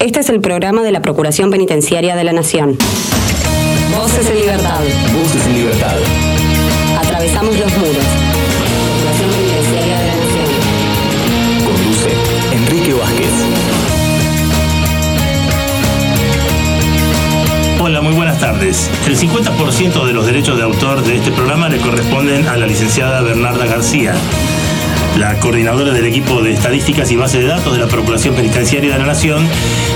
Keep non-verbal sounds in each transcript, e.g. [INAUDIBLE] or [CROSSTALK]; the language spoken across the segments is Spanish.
Este es el programa de la Procuración Penitenciaria de la Nación. Voces en libertad. Voces en libertad. Atravesamos los muros. Procuración Penitenciaria de la Nación. Conduce Enrique Vázquez. Hola, muy buenas tardes. El 50% de los derechos de autor de este programa le corresponden a la licenciada Bernarda García, la coordinadora del equipo de estadísticas y base de datos de la Procuración Penitenciaria de la Nación,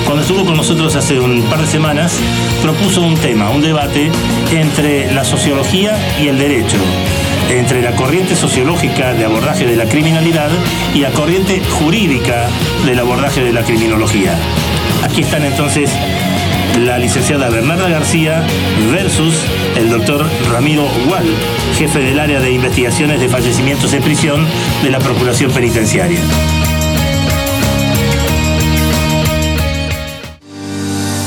cuando estuvo con nosotros hace un par de semanas, propuso un tema, un debate entre la sociología y el derecho entre la corriente sociológica de abordaje de la criminalidad y la corriente jurídica del abordaje de la criminología. Aquí están entonces la licenciada Bernarda García versus el doctor Ramiro Gual, jefe del área de investigaciones de fallecimientos en prisión de la Procuración Penitenciaria.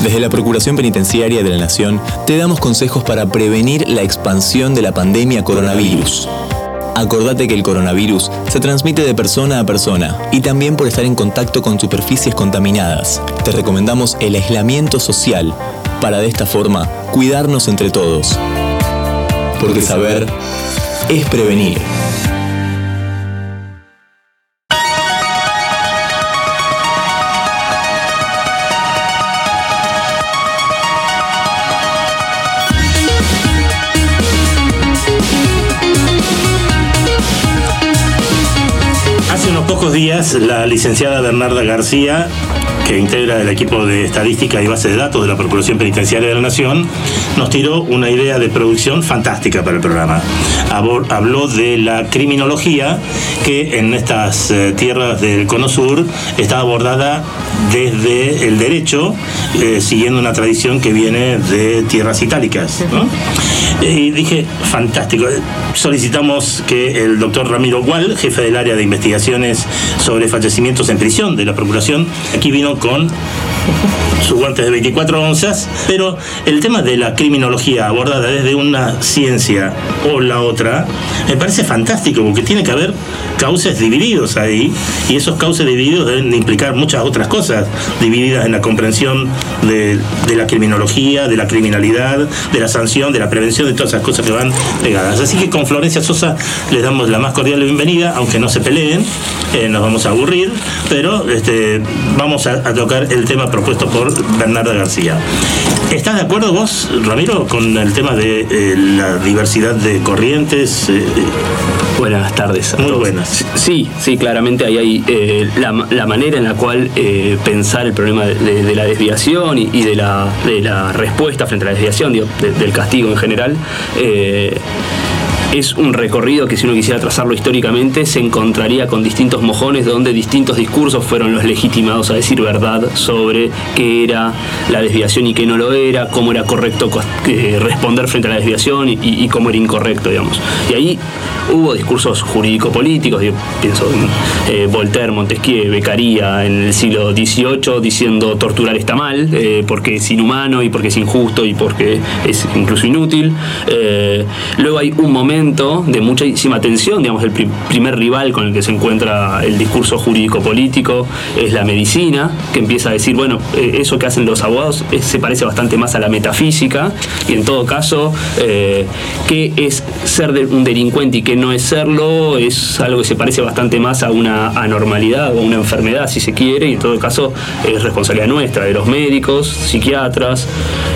Desde la Procuración Penitenciaria de la Nación te damos consejos para prevenir la expansión de la pandemia coronavirus. Acordate que el coronavirus se transmite de persona a persona y también por estar en contacto con superficies contaminadas. Te recomendamos el aislamiento social para de esta forma cuidarnos entre todos. Porque saber es prevenir. Hace unos pocos días, la licenciada Bernarda García, que integra el equipo de estadística y base de datos de la Procuración Penitenciaria de la Nación, nos tiró una idea de producción fantástica para el programa. Habló de la criminología, que en estas eh, tierras del Cono Sur está abordada desde el derecho, eh, siguiendo una tradición que viene de tierras itálicas. ¿no? Y dije, fantástico. Solicitamos que el doctor Ramiro Gual, jefe del área de investigaciones sobre fallecimientos en prisión de la Procuración, aquí vino con sus guantes de 24 onzas, pero el tema de la criminología abordada desde una ciencia o la otra, me parece fantástico, porque tiene que haber cauces divididos ahí, y esos cauces divididos deben de implicar muchas otras cosas, divididas en la comprensión de, de la criminología, de la criminalidad, de la sanción, de la prevención, de todas esas cosas que van pegadas. Así que con Florencia Sosa les damos la más cordial bienvenida, aunque no se peleen, eh, nos vamos a aburrir, pero este, vamos a, a tocar el tema propuesto por Bernarda García. ¿Estás de acuerdo vos, Ramiro, con el tema de eh, la diversidad de corrientes? Eh, Buenas tardes. a Muy todos. buenas. Sí, sí, claramente ahí hay eh, la, la manera en la cual eh, pensar el problema de, de- de la desviación y, y de, la, de la respuesta frente a la desviación, digo, de- del castigo en general. Es un recorrido que si uno quisiera trazarlo históricamente se encontraría con distintos mojones donde distintos discursos fueron los legitimados a decir verdad sobre qué era la desviación y qué no lo era, cómo era correcto responder frente a la desviación y, cómo era incorrecto, digamos. Y ahí hubo discursos jurídico-políticos, pienso en eh, Voltaire, Montesquieu, Beccaria en el siglo XVIII diciendo torturar está mal, eh, porque es inhumano y porque es injusto y porque es incluso inútil. Eh, luego hay un momento de muchísima tensión, digamos, el pri- primer rival con el que se encuentra el discurso jurídico-político es la medicina, que empieza a decir, bueno, eh, eso que hacen los abogados eh, se parece bastante más a la metafísica, y en todo caso, eh, qué es ser un delincuente y qué no es serlo, es algo que se parece bastante más a una anormalidad o a una enfermedad, si se quiere, y en todo caso es responsabilidad nuestra, de los médicos, psiquiatras,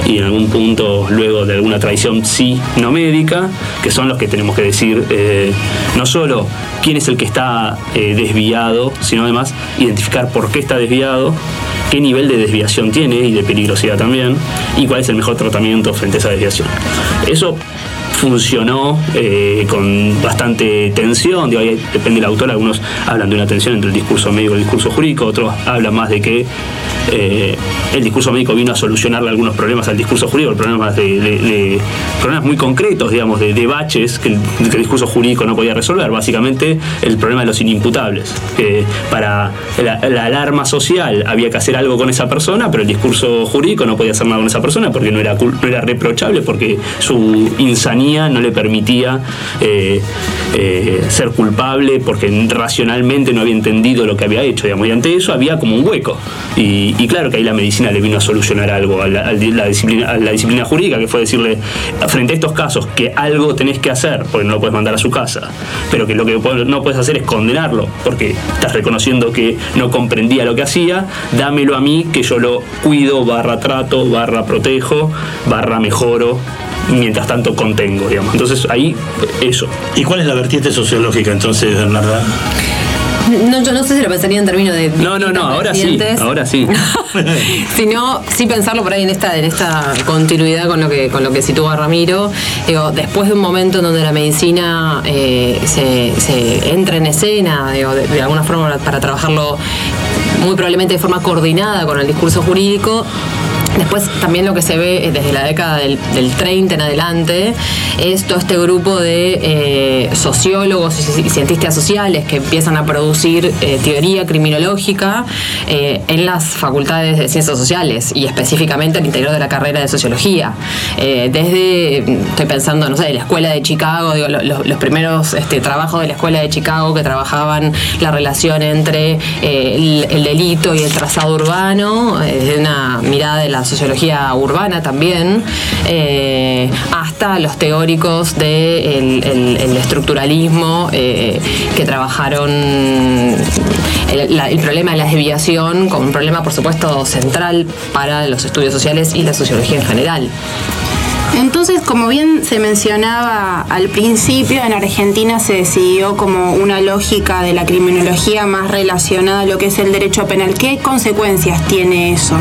y en algún punto luego de alguna tradición sí no médica, que son los que tenemos que decir eh, no solo quién es el que está eh, desviado, sino además identificar por qué está desviado, qué nivel de desviación tiene y de peligrosidad también, y cuál es el mejor tratamiento frente a esa desviación. Eso funcionó eh, con bastante tensión, depende del autor, algunos hablan de una tensión entre el discurso médico y el discurso jurídico, otros hablan más de que eh, el discurso médico vino a solucionarle algunos problemas al discurso jurídico, problemas de, problemas muy concretos, digamos, de, de que el, discurso jurídico no podía resolver, básicamente el problema de los inimputables, que para la, la alarma social había que hacer algo con esa persona, pero el discurso jurídico no podía hacer nada con esa persona porque no era, no era reprochable, porque su insanía no le permitía eh, eh, ser culpable porque racionalmente no había entendido lo que había hecho, digamos, y ante eso había como un hueco. Y, claro que ahí la medicina le vino a solucionar algo a la, disciplina, la disciplina jurídica, que fue decirle, frente a estos casos, que algo tenés que hacer, porque no lo puedes mandar a su casa, pero que lo que no puedes hacer es condenarlo, porque estás reconociendo que no comprendía lo que hacía, dámelo a mí, que yo lo cuido, barra trato, barra protejo, barra mejoro, mientras tanto contengo, digamos. Entonces ahí, eso. ¿Y cuál es la vertiente sociológica entonces, Bernarda? No, yo no sé si lo pensaría en términos de. No, no, no, ahora sí. Ahora sí. [LAUGHS] Sino, sí pensarlo por ahí en esta, en esta continuidad con lo que, con lo que sitúa Ramiro. Digo, después de un momento en donde la medicina eh, se, se, entra en escena, digo, de alguna forma para trabajarlo muy probablemente de forma coordinada con el discurso jurídico, Después también lo que se ve eh, desde la década del, 30 en adelante es todo este grupo de eh, sociólogos y cientistas sociales que empiezan a producir eh, teoría criminológica en las facultades de ciencias sociales y específicamente al interior de la carrera de sociología. desde, estoy pensando, no sé, la escuela de Chicago, los, primeros este, trabajos de la escuela de Chicago que trabajaban la relación entre el, el, delito y el trazado urbano, desde una mirada de la sociología urbana también, eh, hasta los teóricos del el, estructuralismo eh, que trabajaron el, problema de la desviación como un problema, por supuesto, central para los estudios sociales y la sociología en general. Entonces, como bien se mencionaba al principio, en Argentina se decidió como una lógica de la criminología más relacionada a lo que es el derecho penal. ¿Qué consecuencias tiene eso?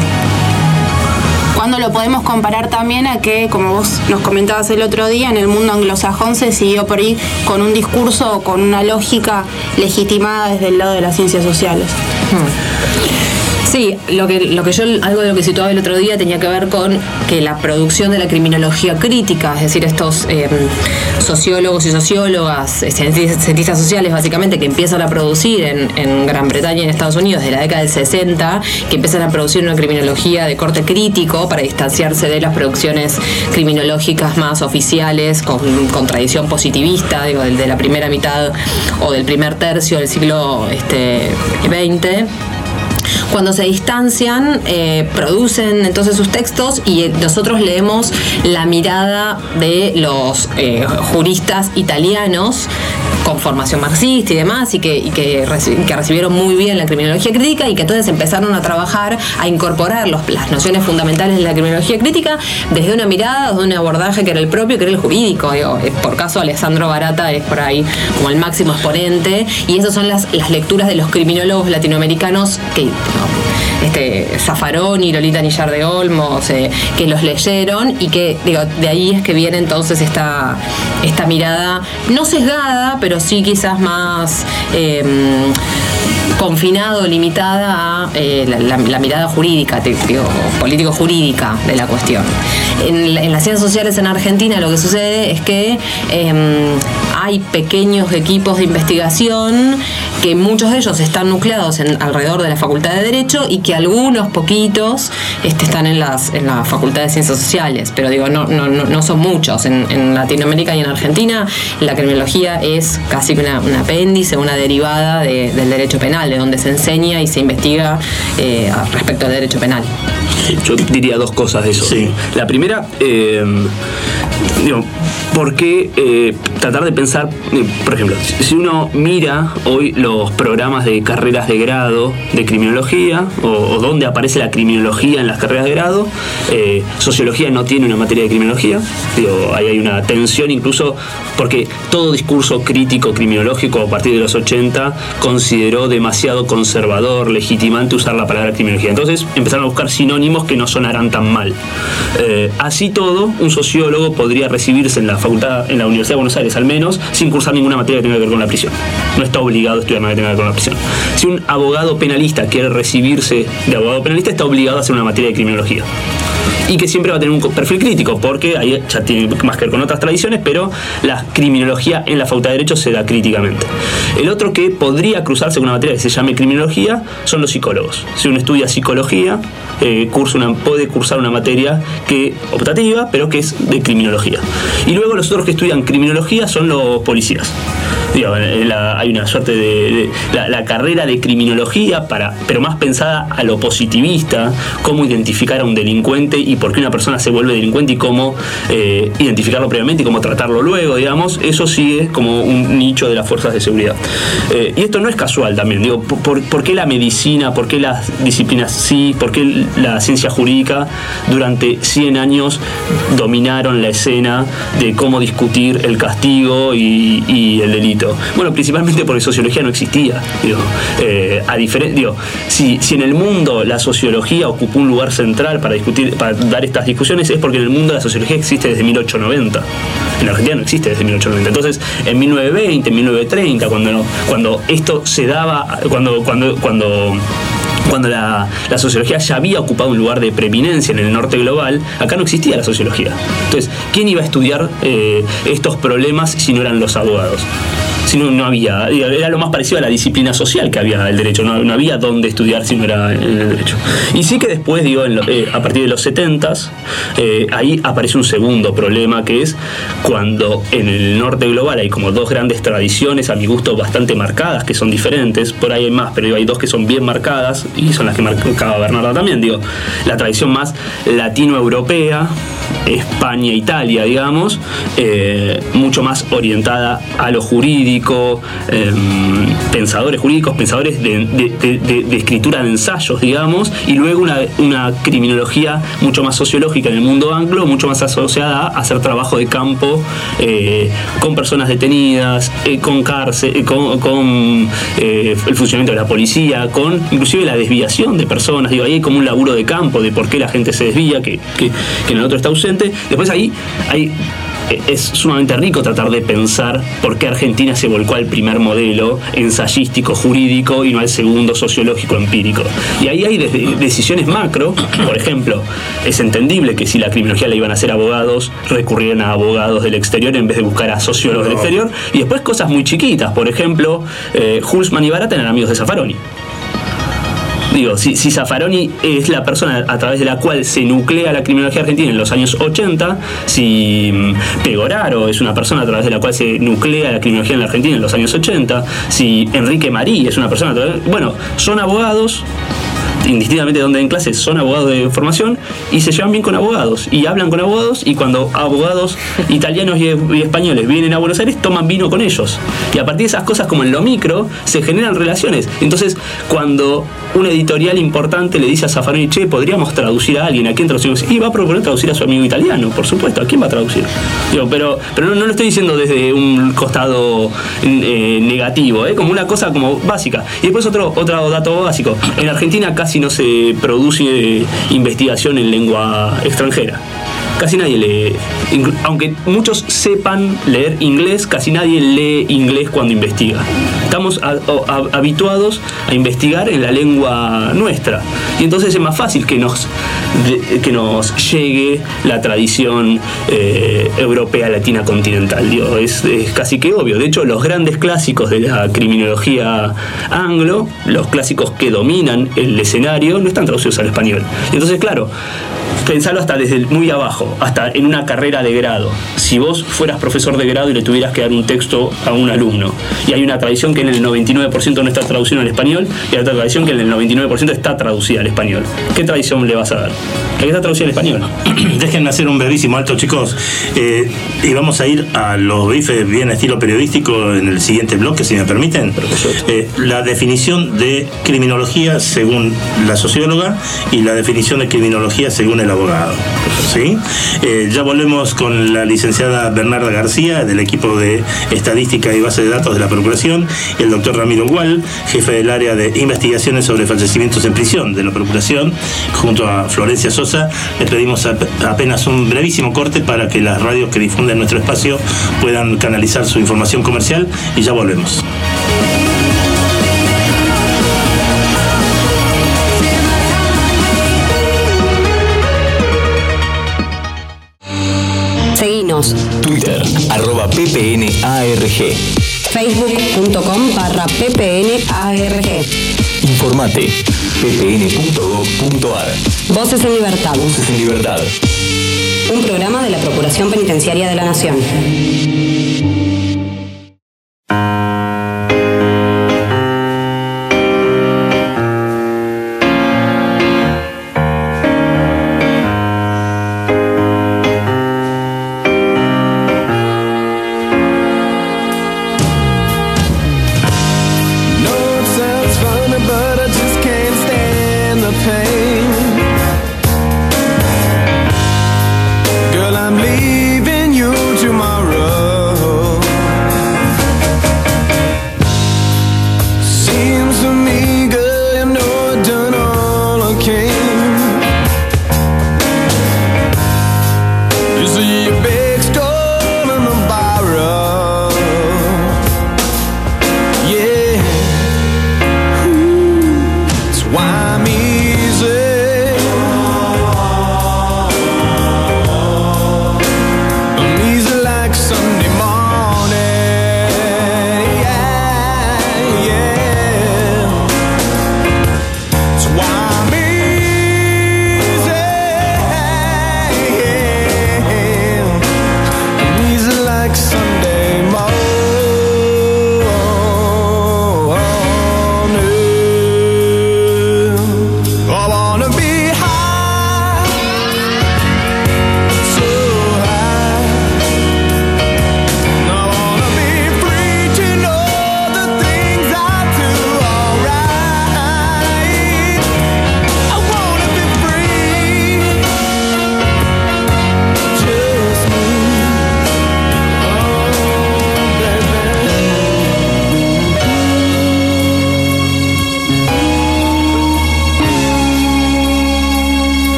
Cuando lo podemos comparar también a que, como vos nos comentabas el otro día, en el mundo anglosajón se siguió por ahí con un discurso o con una lógica legitimada desde el lado de las ciencias sociales. Hmm. Sí, lo que, lo que yo, algo de lo que situaba el otro día tenía que ver con que la producción de la criminología crítica, es decir, estos em, sociólogos y sociólogas, eh, cientistas sociales básicamente, que empiezan a producir en, Gran Bretaña y en Estados Unidos desde la década del 60, que empiezan a producir una criminología de corte crítico para distanciarse de las producciones criminológicas más oficiales, con, tradición positivista, digo, de la primera mitad o del primer tercio del siglo este, XX cuando se distancian, eh, producen entonces sus textos y eh, nosotros leemos la mirada de los eh, juristas italianos con formación marxista y demás, y que, que, recibieron muy bien la criminología crítica y que entonces empezaron a trabajar, a incorporar las nociones fundamentales de la criminología crítica desde una mirada, desde un abordaje que era el propio, que era el jurídico. por caso, Alessandro Barata es por ahí como el máximo exponente, y esas son las, las lecturas de los criminólogos latinoamericanos que este, y Lolita Nillar de Olmos, eh, que los leyeron y que digo, de ahí es que viene entonces esta, esta mirada, no sesgada, pero sí quizás más em, confinado, limitada a eh, la, mirada jurídica, político-jurídica de la cuestión. En, las ciencias sociales en Argentina lo que sucede es que em, hay pequeños equipos de investigación que muchos de ellos están nucleados en, alrededor de la Facultad de Derecho y que algunos poquitos este, están en las en la Facultad de Ciencias Sociales, pero digo, no, no, no son muchos. En, Latinoamérica y en Argentina la criminología es casi una, un apéndice, una derivada del derecho penal, de donde se enseña y se investiga eh, respecto al derecho penal. Yo diría dos cosas de eso. La primera, eh, digo, ¿por qué eh, tratar de pensar, eh, por ejemplo, si uno mira hoy los programas de carreras de grado de criminología o, dónde aparece la criminología en las carreras de grado, eh, sociología no tiene una materia de criminología, digo, ahí hay una tensión incluso porque todo discurso crítico criminológico a partir de los 80 consideró demasiado conservador, legitimante usar la palabra criminología. Entonces empezaron a buscar sinónimos que no sonaran tan mal. así todo, un sociólogo podría recibirse en la facultad, en la Universidad de Buenos Aires al menos, sin cursar ninguna materia que tenga que ver con la prisión. No está obligado a estudiar nada que tenga que ver con la prisión. Si un abogado penalista quiere recibirse de abogado penalista, está obligado a hacer una materia de criminología y que siempre va a tener un perfil crítico, porque ahí ya tiene más que ver con otras tradiciones, pero la criminología en la Facultad de Derecho se da críticamente. El otro que podría cruzarse con una materia que se llame criminología son los psicólogos. Si uno estudia psicología, eh, cursa una, puede cursar una materia que optativa, pero que es de criminología. Y luego los otros que estudian criminología son los policías. La- hay una suerte de, de- la, la carrera de criminología, para, pero más pensada a lo positivista, cómo identificar a un delincuente y por qué una persona se vuelve delincuente y cómo eh, identificarlo previamente y cómo tratarlo luego, digamos, eso es como un nicho de las fuerzas de seguridad. Eh, y esto no es casual también, digo, por, por- qué la medicina, por qué las disciplinas sí, por qué la ciencia jurídica durante 100 años dominaron la escena de cómo discutir el castigo y, el delito. Bueno, principalmente porque sociología no existía. Digo, eh, a diferen- digo, si, si en el mundo la sociología ocupó un lugar central para discutir, dar estas discusiones, es porque en el mundo la sociología existe desde 1890. En Argentina no existe desde 1890. Entonces, en 1920, en 1930, cuando, cuando esto se daba, cuando, cuando, cuando cuando la, la sociología ya había ocupado un lugar de preeminencia en el norte global, acá no existía la sociología. Entonces, ¿quién iba a estudiar eh, estos problemas si no eran los abogados? Si no, había, era lo más parecido a la disciplina social que había el derecho, no, no había dónde estudiar si no era en el derecho. Y sí que después, digo, eh, a partir de los 70 ahí aparece un segundo problema que es cuando en el norte global hay como dos grandes tradiciones, a mi gusto bastante marcadas, que son diferentes, por ahí hay más, pero hay dos que son bien marcadas y son las que marcaba Bernardo también, digo, la tradición más latinoeuropea, España, Italia, digamos, eh, mucho más orientada a lo jurídico, eh, pensadores jurídicos, pensadores de, escritura de ensayos, digamos, y luego una, criminología mucho más sociológica en el mundo anglo, mucho más asociada a hacer trabajo de campo eh, con personas detenidas, eh, con cárcel, eh, con, el funcionamiento de la policía, con inclusive la desviación de personas. Digo, ahí hay como un laburo de campo de por qué la gente se desvía, que, que- en el otro está ausente. Después ahí hay es sumamente rico tratar de pensar por qué Argentina se volcó al primer modelo ensayístico, jurídico y no al segundo sociológico, empírico. Y ahí hay desde decisiones macro, por ejemplo, es entendible que si la criminología la iban a hacer abogados, recurrieran a abogados del exterior en vez de buscar a sociólogos del exterior. Y después cosas muy chiquitas, por ejemplo, eh, Hulsman y Barata eran amigos de Zaffaroni. Digo, si, si Zaffaroni es la persona a través de la cual se nuclea la criminología argentina en los años 80, si mm, Pegoraro es una persona a través de la cual se nuclea la criminología en la Argentina en los años 80, si Enrique Marí es una persona a través, bueno, son abogados indistintamente de dónde den clases, son abogados de formación y se llevan bien con abogados y hablan con abogados y cuando abogados italianos y, españoles vienen a Buenos Aires toman vino con ellos. Y a partir de esas cosas como en lo micro se generan relaciones. Entonces cuando un editorial importante le dice a Zaffaroni, che, podríamos traducir a alguien, ¿a quién traducimos? Y va a proponer traducir a su amigo italiano, por supuesto, ¿a quién va a traducir? Digo, pero pero no, no lo estoy diciendo desde un costado eh, negativo, ¿eh? como una cosa como básica. Y después otro, otro dato básico. En Argentina casi no se produce eh, investigación en lengua extranjera. Casi nadie lee, aunque muchos sepan leer inglés, casi nadie lee inglés cuando investiga. Estamos a- habituados a investigar en la lengua nuestra. Y entonces es más fácil que nos, que nos llegue la tradición eh, europea latina continental. Digo, es, es casi que obvio. De hecho, los grandes clásicos de la criminología anglo, los clásicos que dominan el escenario, no están traducidos al español. Entonces, claro, pensarlo hasta desde muy abajo, hasta en una carrera de grado. Si vos fueras profesor de grado y le tuvieras que dar un texto a un alumno, y hay una tradición que en el 99% no está traducida al español, y hay otra tradición que en el 99% está traducida al español, ¿qué tradición le vas a dar? La que está traducida al español. [CLEARS THROAT] Déjenme hacer un brevísimo alto, chicos. Eh, y vamos a ir a los bifes bien estilo periodístico en el siguiente bloque, si me permiten. Eh, la definición de criminología según la socióloga y la definición de criminología según el abogado. ¿Sí? Eh, ya volvemos con la licenciada Bernarda García, del equipo de Estadística y Base de Datos de la Procuración, el doctor Ramiro Gual, jefe del área de investigaciones sobre fallecimientos en prisión de la Procuración, junto a Florencia Sosa. Les pedimos ap- apenas un brevísimo corte para que las radios que difunden nuestro espacio puedan canalizar su información comercial y ya volvemos. Twitter, arroba ppnarg. Facebook.com barra ppnarg. Informate, ppn.gov.ar. Voces en libertad. Voces en libertad. Un programa de la Procuración Penitenciaria de la Nación.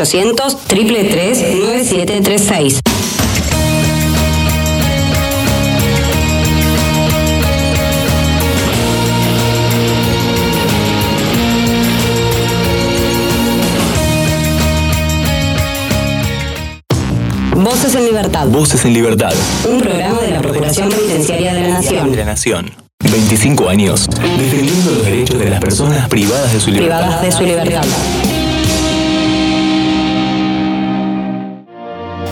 0800 333 9736. Voces en Libertad. Voces en Libertad. Un programa de la Procuración Penitenciaria de la Nación. De la Nación. 25 años. Defendiendo los derechos de las personas privadas de su libertad. Privadas de su libertad.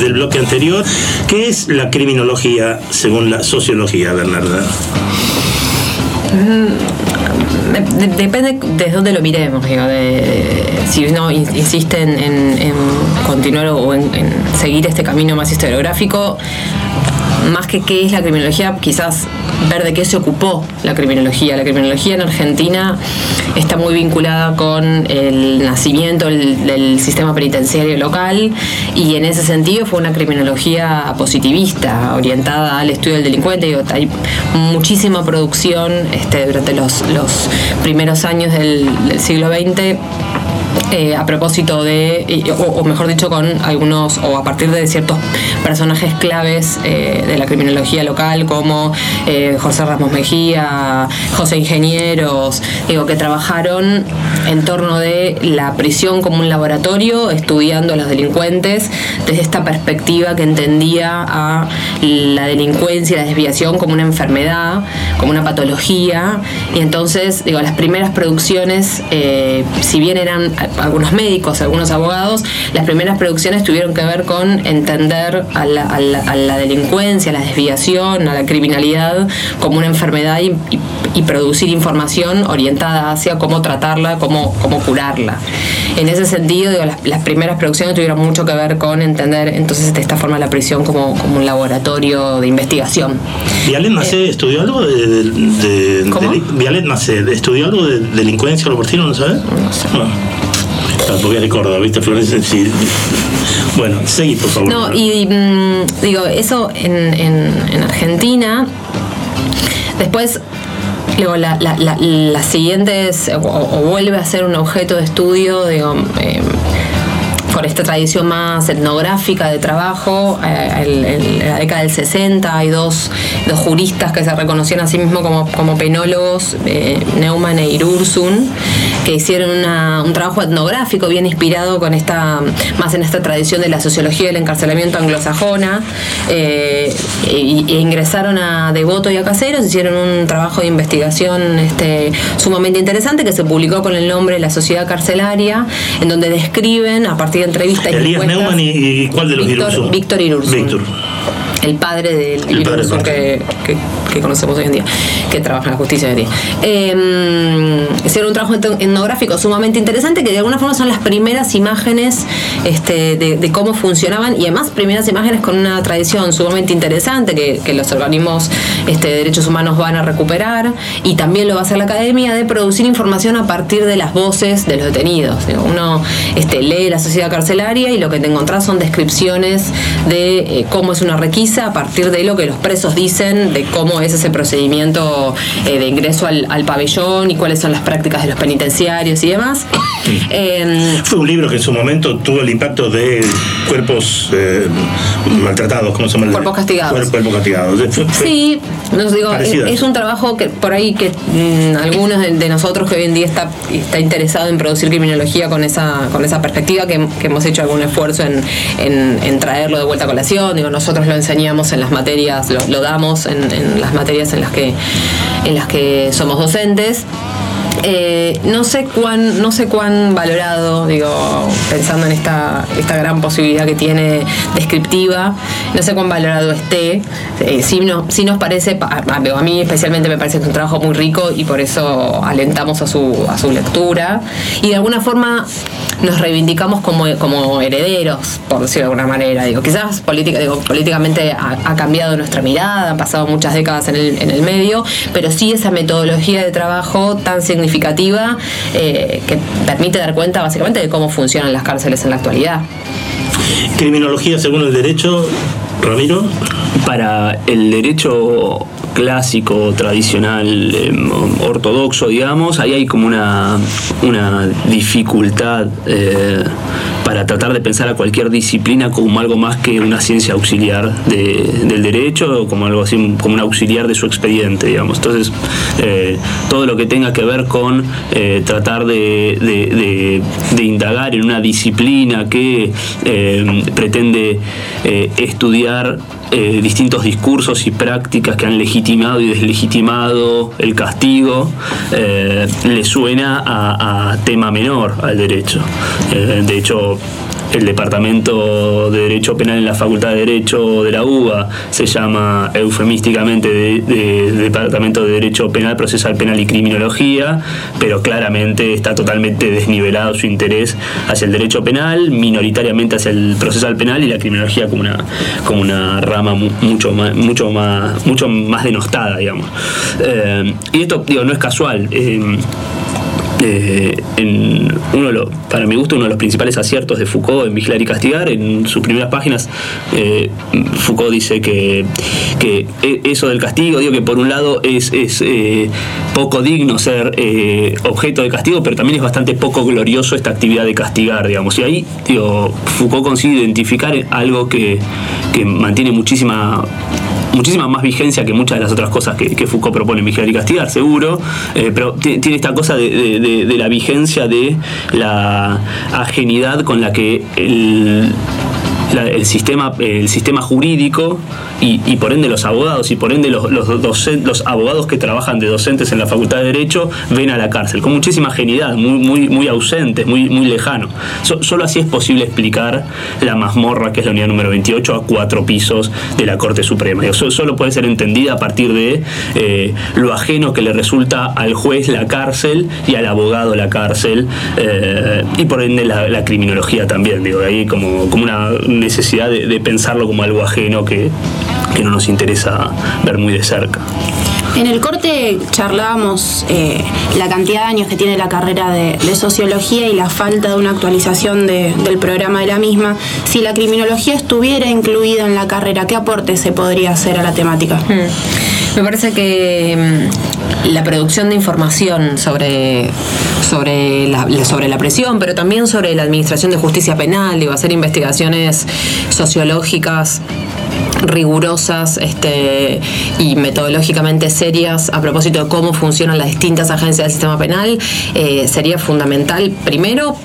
Del bloque anterior. ¿Qué es la criminología según la sociología, Bernarda? De- depende de dónde lo miremos, digo, si uno in- insiste en, en- continuar o en seguir este camino más historiográfico, más que qué es la criminología, quizás ver de qué se ocupó la criminología. La criminología en Argentina está muy vinculada con el nacimiento del, sistema penitenciario local y en ese sentido fue una criminología positivista, orientada al estudio del delincuente. Hay muchísima producción este, durante los, los primeros años del, del siglo XX eh, a propósito de, y- o, o mejor dicho, con algunos, o a partir de ciertos personajes claves eh, de la criminología local, como eh, José Ramos Mejía, José Ingenieros, digo, que trabajaron en torno de la prisión como un laboratorio, estudiando a los delincuentes desde esta perspectiva que entendía a la delincuencia y la desviación como una enfermedad, como una patología, y entonces, digo, las primeras producciones, eh, si bien eran algunos médicos, algunos abogados, las primeras producciones tuvieron que ver con entender a la, a la- a la delincuencia, a la desviación, a la criminalidad como una enfermedad y, y- y producir información orientada hacia cómo tratarla, cómo, cómo curarla. En ese sentido, digo, las, las primeras producciones tuvieron mucho que ver con entender entonces de esta forma la prisión como, como un laboratorio de investigación. Vialet Macé estudió algo de, de- de- ¿Cómo? deli- Vialet Macé estudió algo de delincuencia o lo ¿no sabes? No sé. Es de Córdoba, ¿viste, Florencia? Sí. Bueno, seguí, por favor. No, y mm, digo, eso en, en- en Argentina. Después, luego, la, la- la- las siguientes, o, vuelve a ser un objeto de estudio, digo, eh, por esta tradición más etnográfica de trabajo, eh, en la década del 60 hay dos, dos juristas que se reconocían a sí mismos como, como penólogos, eh, Neumann e Irursun, que hicieron una- un trabajo etnográfico bien inspirado con esta, más en esta tradición de la sociología del encarcelamiento anglosajona, eh, y ingresaron a Devoto y a Caseros, hicieron un trabajo de investigación este, sumamente interesante que se publicó con el nombre La Sociedad Carcelaria, en donde describen a partir de entrevistas Elías Neumann y, y ¿cuál de los Víctor- Irursun? Víctor el padre del que, que, conocemos hoy en día, que trabaja en la justicia hoy en día. Eh, hicieron un trabajo etno- etnográfico sumamente interesante que de alguna forma son las primeras imágenes este, de, cómo funcionaban y además primeras imágenes con una tradición sumamente interesante que, los organismos este, de derechos humanos van a recuperar y también lo va a hacer la academia de producir información a partir de las voces de los detenidos. Uno este, lee la sociedad carcelaria y lo que te encontrás son descripciones de eh, cómo es una requisa a partir de lo que los presos dicen, cómo es ese procedimiento eh, de ingreso al pabellón y cuáles son las prácticas de los penitenciarios y demás. Eh, Fue un libro que en su momento tuvo el impacto de cuerpos eh, maltratados, ¿cómo se llama? Cuerpos castigados. Cuer- Cuerpos castigados. Fue- fue- Sí, nos digo, es, un trabajo que por ahí que mm, algunos de, de nosotros que hoy en día está, está interesado en producir criminología con esa, con esa perspectiva, que, que hemos hecho algún esfuerzo en, en- en traerlo de vuelta a colación. Digo, nosotros lo enseñamos en las materias, lo, lo damos en, en las materias en las que, en las que somos docentes. Eh, no sé cuán no sé cuán valorado digo pensando en esta esta gran posibilidad que tiene descriptiva no sé cuán valorado esté Eh, no- sí nos parece pa- a, a mí especialmente me parece que es un trabajo muy rico y por eso alentamos a su a su lectura y de alguna forma nos reivindicamos como, como herederos, por decirlo de alguna manera. Digo, quizás política, digo, políticamente ha, ha cambiado nuestra mirada, han pasado muchas décadas en el, en el medio, pero sí esa metodología de trabajo tan significativa eh, que permite dar cuenta básicamente de cómo funcionan las cárceles en la actualidad. Criminología según el derecho, Ramiro. para el derecho clásico, tradicional, eh, ortodoxo, digamos, ahí hay como una, una dificultad eh, para tratar de pensar a cualquier disciplina como algo más que una ciencia auxiliar de- del derecho, como algo así, como un auxiliar de su expediente, digamos. Entonces, eh, todo lo que tenga que ver con eh, tratar de, indagar en una disciplina que eh, pretende eh, estudiar eh, distintos discursos y prácticas que han legitimado y deslegitimado el castigo, le suena a, a tema menor al derecho. De hecho, el Departamento de Derecho Penal en la Facultad de Derecho de la UBA se llama eufemísticamente de, de- Departamento de Derecho Penal, Procesal Penal y Criminología, pero claramente está totalmente desnivelado su interés hacia el derecho penal, minoritariamente hacia el procesal penal y la criminología como una, como una rama mu- mucho más, mucho más, mucho más denostada, digamos. Eh, y esto, digo, no es casual. eh, eh, en uno de los- para mi gusto, uno de los principales aciertos de Foucault en Vigilar y Castigar, en sus primeras páginas, eh, Foucault dice que, e- eso del castigo, digo que por un lado es, es, eh, poco digno ser eh, objeto de castigo, pero también es bastante poco glorioso esta actividad de castigar, digamos. Y ahí, Foucault consigue identificar algo que mantiene muchísima muchísima más vigencia que muchas de las otras cosas que, que Foucault propone en Vigilar y Castigar, seguro, eh, pero ti- tiene esta cosa de- de la vigencia de la ajenidad con la que el, la- el sistema, el sistema jurídico y, y por ende los abogados y por ende los, los, docen- los abogados que trabajan de docentes en la Facultad de Derecho ven a la cárcel con muchísima ajenidad, muy, muy, muy ausentes, muy, muy lejano. So- solo así es posible explicar la mazmorra que es la unidad número 28 a cuatro pisos de la Corte Suprema. Digo, so- solo puede ser entendida a partir de eh, lo ajeno que le resulta al juez la cárcel y al abogado la cárcel eh, y por ende la, la criminología también. Digo, ahí como, como una necesidad de, de pensarlo como algo ajeno que, que no nos interesa ver muy de cerca. En el corte charlábamos eh, la cantidad de años que tiene la carrera de, sociología y la falta de una actualización de- del programa de la misma. Si la criminología estuviera incluida en la carrera, ¿qué aporte se podría hacer a la temática? Mm. Me parece que mm, la producción de información sobre, sobre, la- sobre la presión, pero también sobre la administración de justicia penal, digo, hacer investigaciones sociológicas rigurosas este, y metodológicamente serias a propósito de cómo funcionan las distintas agencias del sistema penal eh, sería fundamental primero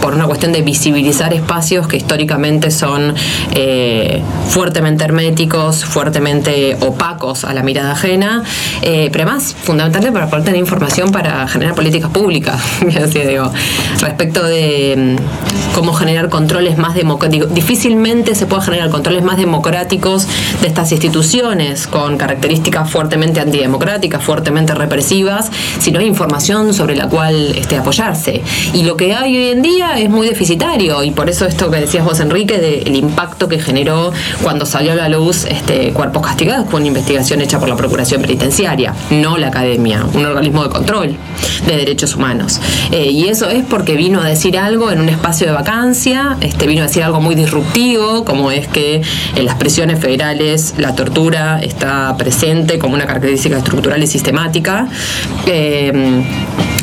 por una cuestión de visibilizar espacios que históricamente son eh, fuertemente herméticos, fuertemente opacos a la mirada ajena, eh, pero además fundamental para poder tener información para generar políticas públicas. [LAUGHS] Respecto de mm, cómo generar controles más democráticos. Difícilmente se puede generar controles más democráticos de estas instituciones con características fuertemente antidemocráticas, fuertemente represivas, si no hay información sobre la cual este, apoyarse. Y lo que hay hoy en día es muy deficitario y por eso esto que decías vos, Enrique, del impacto que generó cuando salió a la luz este, Cuerpos Castigados, fue una investigación hecha por la Procuración Penitenciaria, no la Academia, un organismo de control de derechos humanos. Eh, y eso es porque vino a decir algo en un espacio de vacancia, este, vino a decir algo muy disruptivo, como es que en las prisiones federales la tortura está presente como una característica estructural y sistemática. Eh,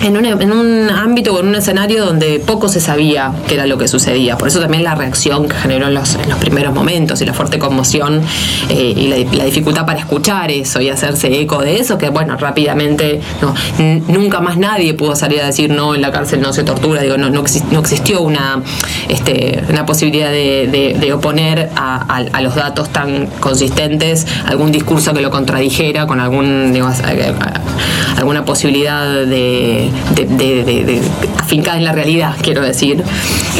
en un, en un ámbito o en un escenario donde poco se sabía qué era lo que sucedía. Por eso también la reacción que generó en los, en los primeros momentos y la fuerte conmoción eh, y la, la dificultad para escuchar eso y hacerse eco de eso, que bueno, rápidamente no, nunca más nadie pudo salir a decir no, en la cárcel no se tortura, digo, no, no, exis- no existió una, este, una posibilidad de, de- oponer a, los datos tan consistentes algún discurso que lo contradijera con algún, digo, alguna posibilidad de, de, afincada en la realidad, quiero decir.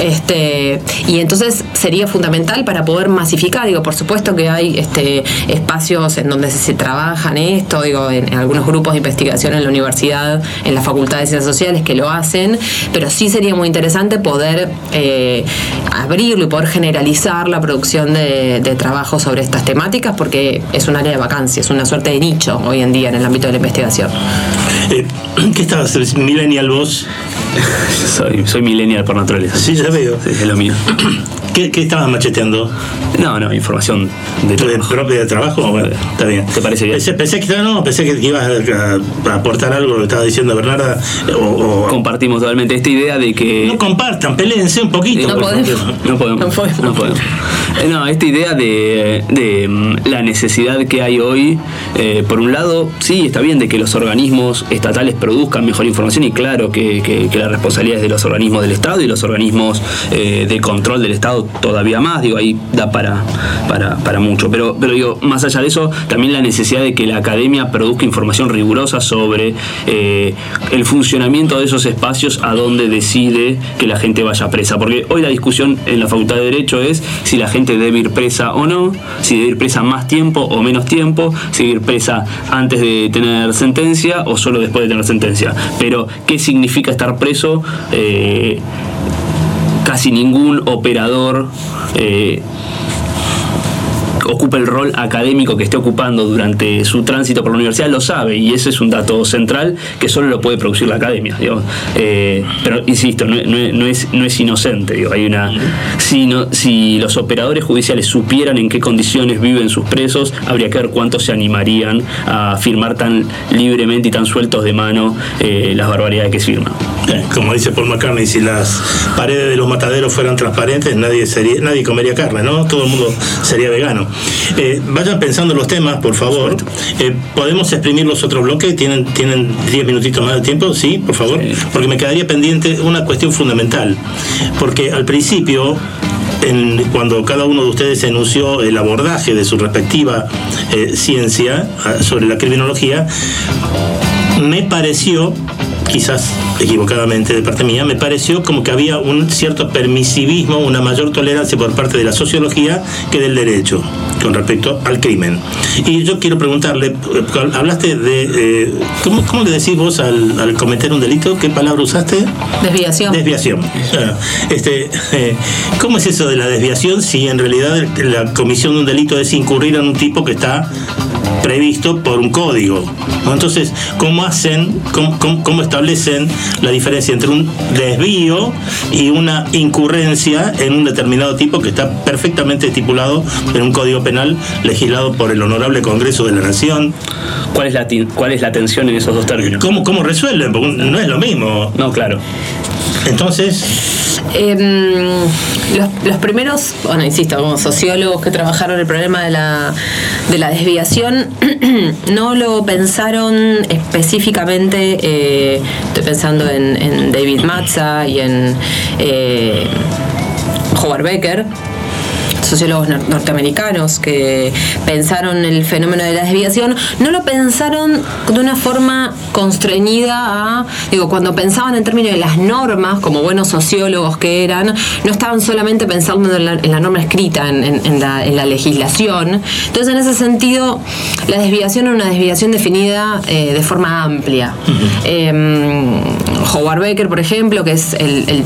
Este, y entonces sería fundamental para poder masificar, digo, por supuesto que hay este, espacios en donde se, se trabaja en esto, digo, en, algunos grupos de investigación en la universidad, en la Facultad de Ciencias Sociales que lo hacen, pero sí sería muy interesante poder eh, abrirlo y poder generalizar la producción de, de trabajo sobre estas temáticas porque es un área de vacancia, es una suerte de nicho hoy en día en el ámbito de la investigación. Eh, [CLEARS THROAT] ¿Qué estabas? Millennial vos. [LAUGHS] Soy, soy millennial por naturaleza. Sí, ya veo. Sí, es lo mío. [CLEARS THROAT] ¿Qué, qué estabas macheteando? No, no, información de ¿De trabajo. propia de trabajo? Bueno, está bien. ¿Te parece bien? Pensé, pensé que, no, pensé que ibas a, a aportar algo lo que estaba diciendo Bernarda. O, o- Compartimos totalmente esta idea de que. no compartan, peleense un poquito. No podemos. [LAUGHS] No podemos. No podemos. no podemos. Eh, No, esta idea de, de, mm, la necesidad que hay hoy, eh, por un lado, sí, está bien de que los organismos estatales produzcan mejor información y claro que, que- que la responsabilidad es de los organismos del Estado y los organismos eh, de control del Estado todavía más, digo, ahí da para, para, para mucho. Pero, pero digo, más allá de eso, también la necesidad de que la academia produzca información rigurosa sobre eh, el funcionamiento de esos espacios a donde decide que la gente vaya presa. Porque hoy la discusión en la Facultad de Derecho es si la gente debe ir presa o no, si debe ir presa más tiempo o menos tiempo, si debe ir presa antes de tener sentencia o solo después de tener sentencia. Pero, ¿qué significa estar preso? Eh, casi ningún operador eh, ocupa el rol académico que esté ocupando durante su tránsito por la universidad lo sabe y ese es un dato central que solo lo puede producir la academia. Eh, pero insisto, no, no- no es, no es inocente. digo, hay una, si, no- si los operadores judiciales supieran en qué condiciones viven sus presos, habría que ver cuántos se animarían a firmar tan libremente y tan sueltos de mano las barbaridades que firman. [COUGHS] Como dice Paul McCartney, si las paredes de los mataderos fueran transparentes, nadie sería, nadie comería carne, ¿no? Todo el mundo sería vegano. Eh, vayan pensando los temas, por favor. Eh, ¿Podemos exprimir los otros bloques? ¿Tienen, ¿Tienen 10 minutitos más de tiempo? Sí, por favor. Sí. Porque me quedaría pendiente una cuestión fundamental. Porque al principio en- cuando cada uno de ustedes enunció el abordaje de su respectiva eh, ciencia ah, sobre la criminología, me pareció, quizás equivocadamente de parte mía, me pareció como que había un cierto permisivismo, una mayor tolerancia por parte de la sociología que del derecho con respecto al crimen. Y yo quiero preguntarle, hablaste de, eh, ¿cómo, cómo le decís vos al, al cometer un delito? ¿Qué palabra usaste? Desviación. Desviación. Claro. Este, eh, ¿Cómo es eso de la desviación si en realidad la comisión de un delito es incurrir en un tipo que está previsto por un código? ¿no? Entonces, ¿cómo hacen, cómo, cómo- cómo establecen la diferencia entre un desvío y una incurrencia en un determinado tipo que está perfectamente estipulado en un código penal legislado por el Honorable Congreso de la Nación? ¿Cuál es la, cuál es la tensión en esos dos términos? ¿Cómo, cómo resuelven? Porque no es lo mismo. No, claro. Entonces, Em, los, primeros, bueno, insisto, como sociólogos que trabajaron el problema de la, de la desviación, [CLEARS THROAT] no lo pensaron específicamente, eh, estoy pensando en, en David Matza y en eh, Howard Becker, sociólogos nor- norteamericanos que pensaron el fenómeno de la desviación, no lo pensaron de una forma constreñida a, digo, cuando pensaban en términos de las normas, como buenos sociólogos que eran, no estaban solamente pensando en la, en la norma escrita, en, en- en la, en la legislación. Entonces, en ese sentido, la desviación era una desviación definida eh, de forma amplia. Em, Howard Becker, por ejemplo, que es el- el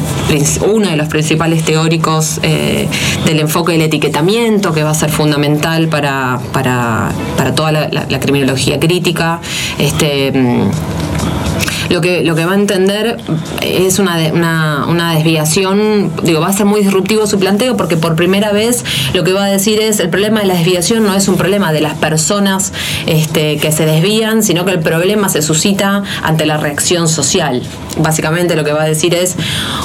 uno de los principales teóricos eh, del enfoque del etiquetamiento, que va a ser fundamental para, para, para toda la, criminología crítica. Este, mm, lo que, lo que va a entender es una, una, una desviación, digo, va a ser muy disruptivo su planteo porque por primera vez lo que va a decir es el problema de la desviación no es un problema de las personas este, que se desvían, sino que el problema se suscita ante la reacción social. Básicamente lo que va a decir es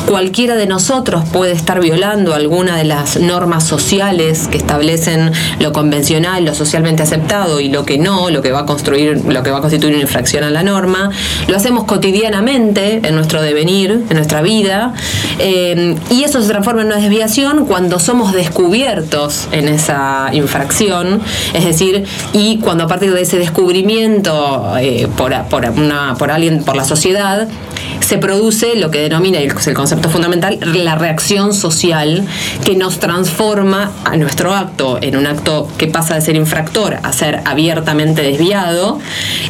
cualquiera de nosotros puede estar violando alguna de las normas sociales que establecen lo convencional, lo socialmente aceptado y lo que no, lo que va a construir, lo que va a constituir una infracción a la norma. Lo hacemos cotidianamente en nuestro devenir, en nuestra vida, eh, y eso se transforma en una desviación cuando somos descubiertos en esa infracción, es decir, y cuando a partir de ese descubrimiento eh, por, por, una, por alguien, por la sociedad, se produce lo que denomina, el concepto fundamental, la reacción social que nos transforma a nuestro acto en un acto que pasa de ser infractor a ser abiertamente desviado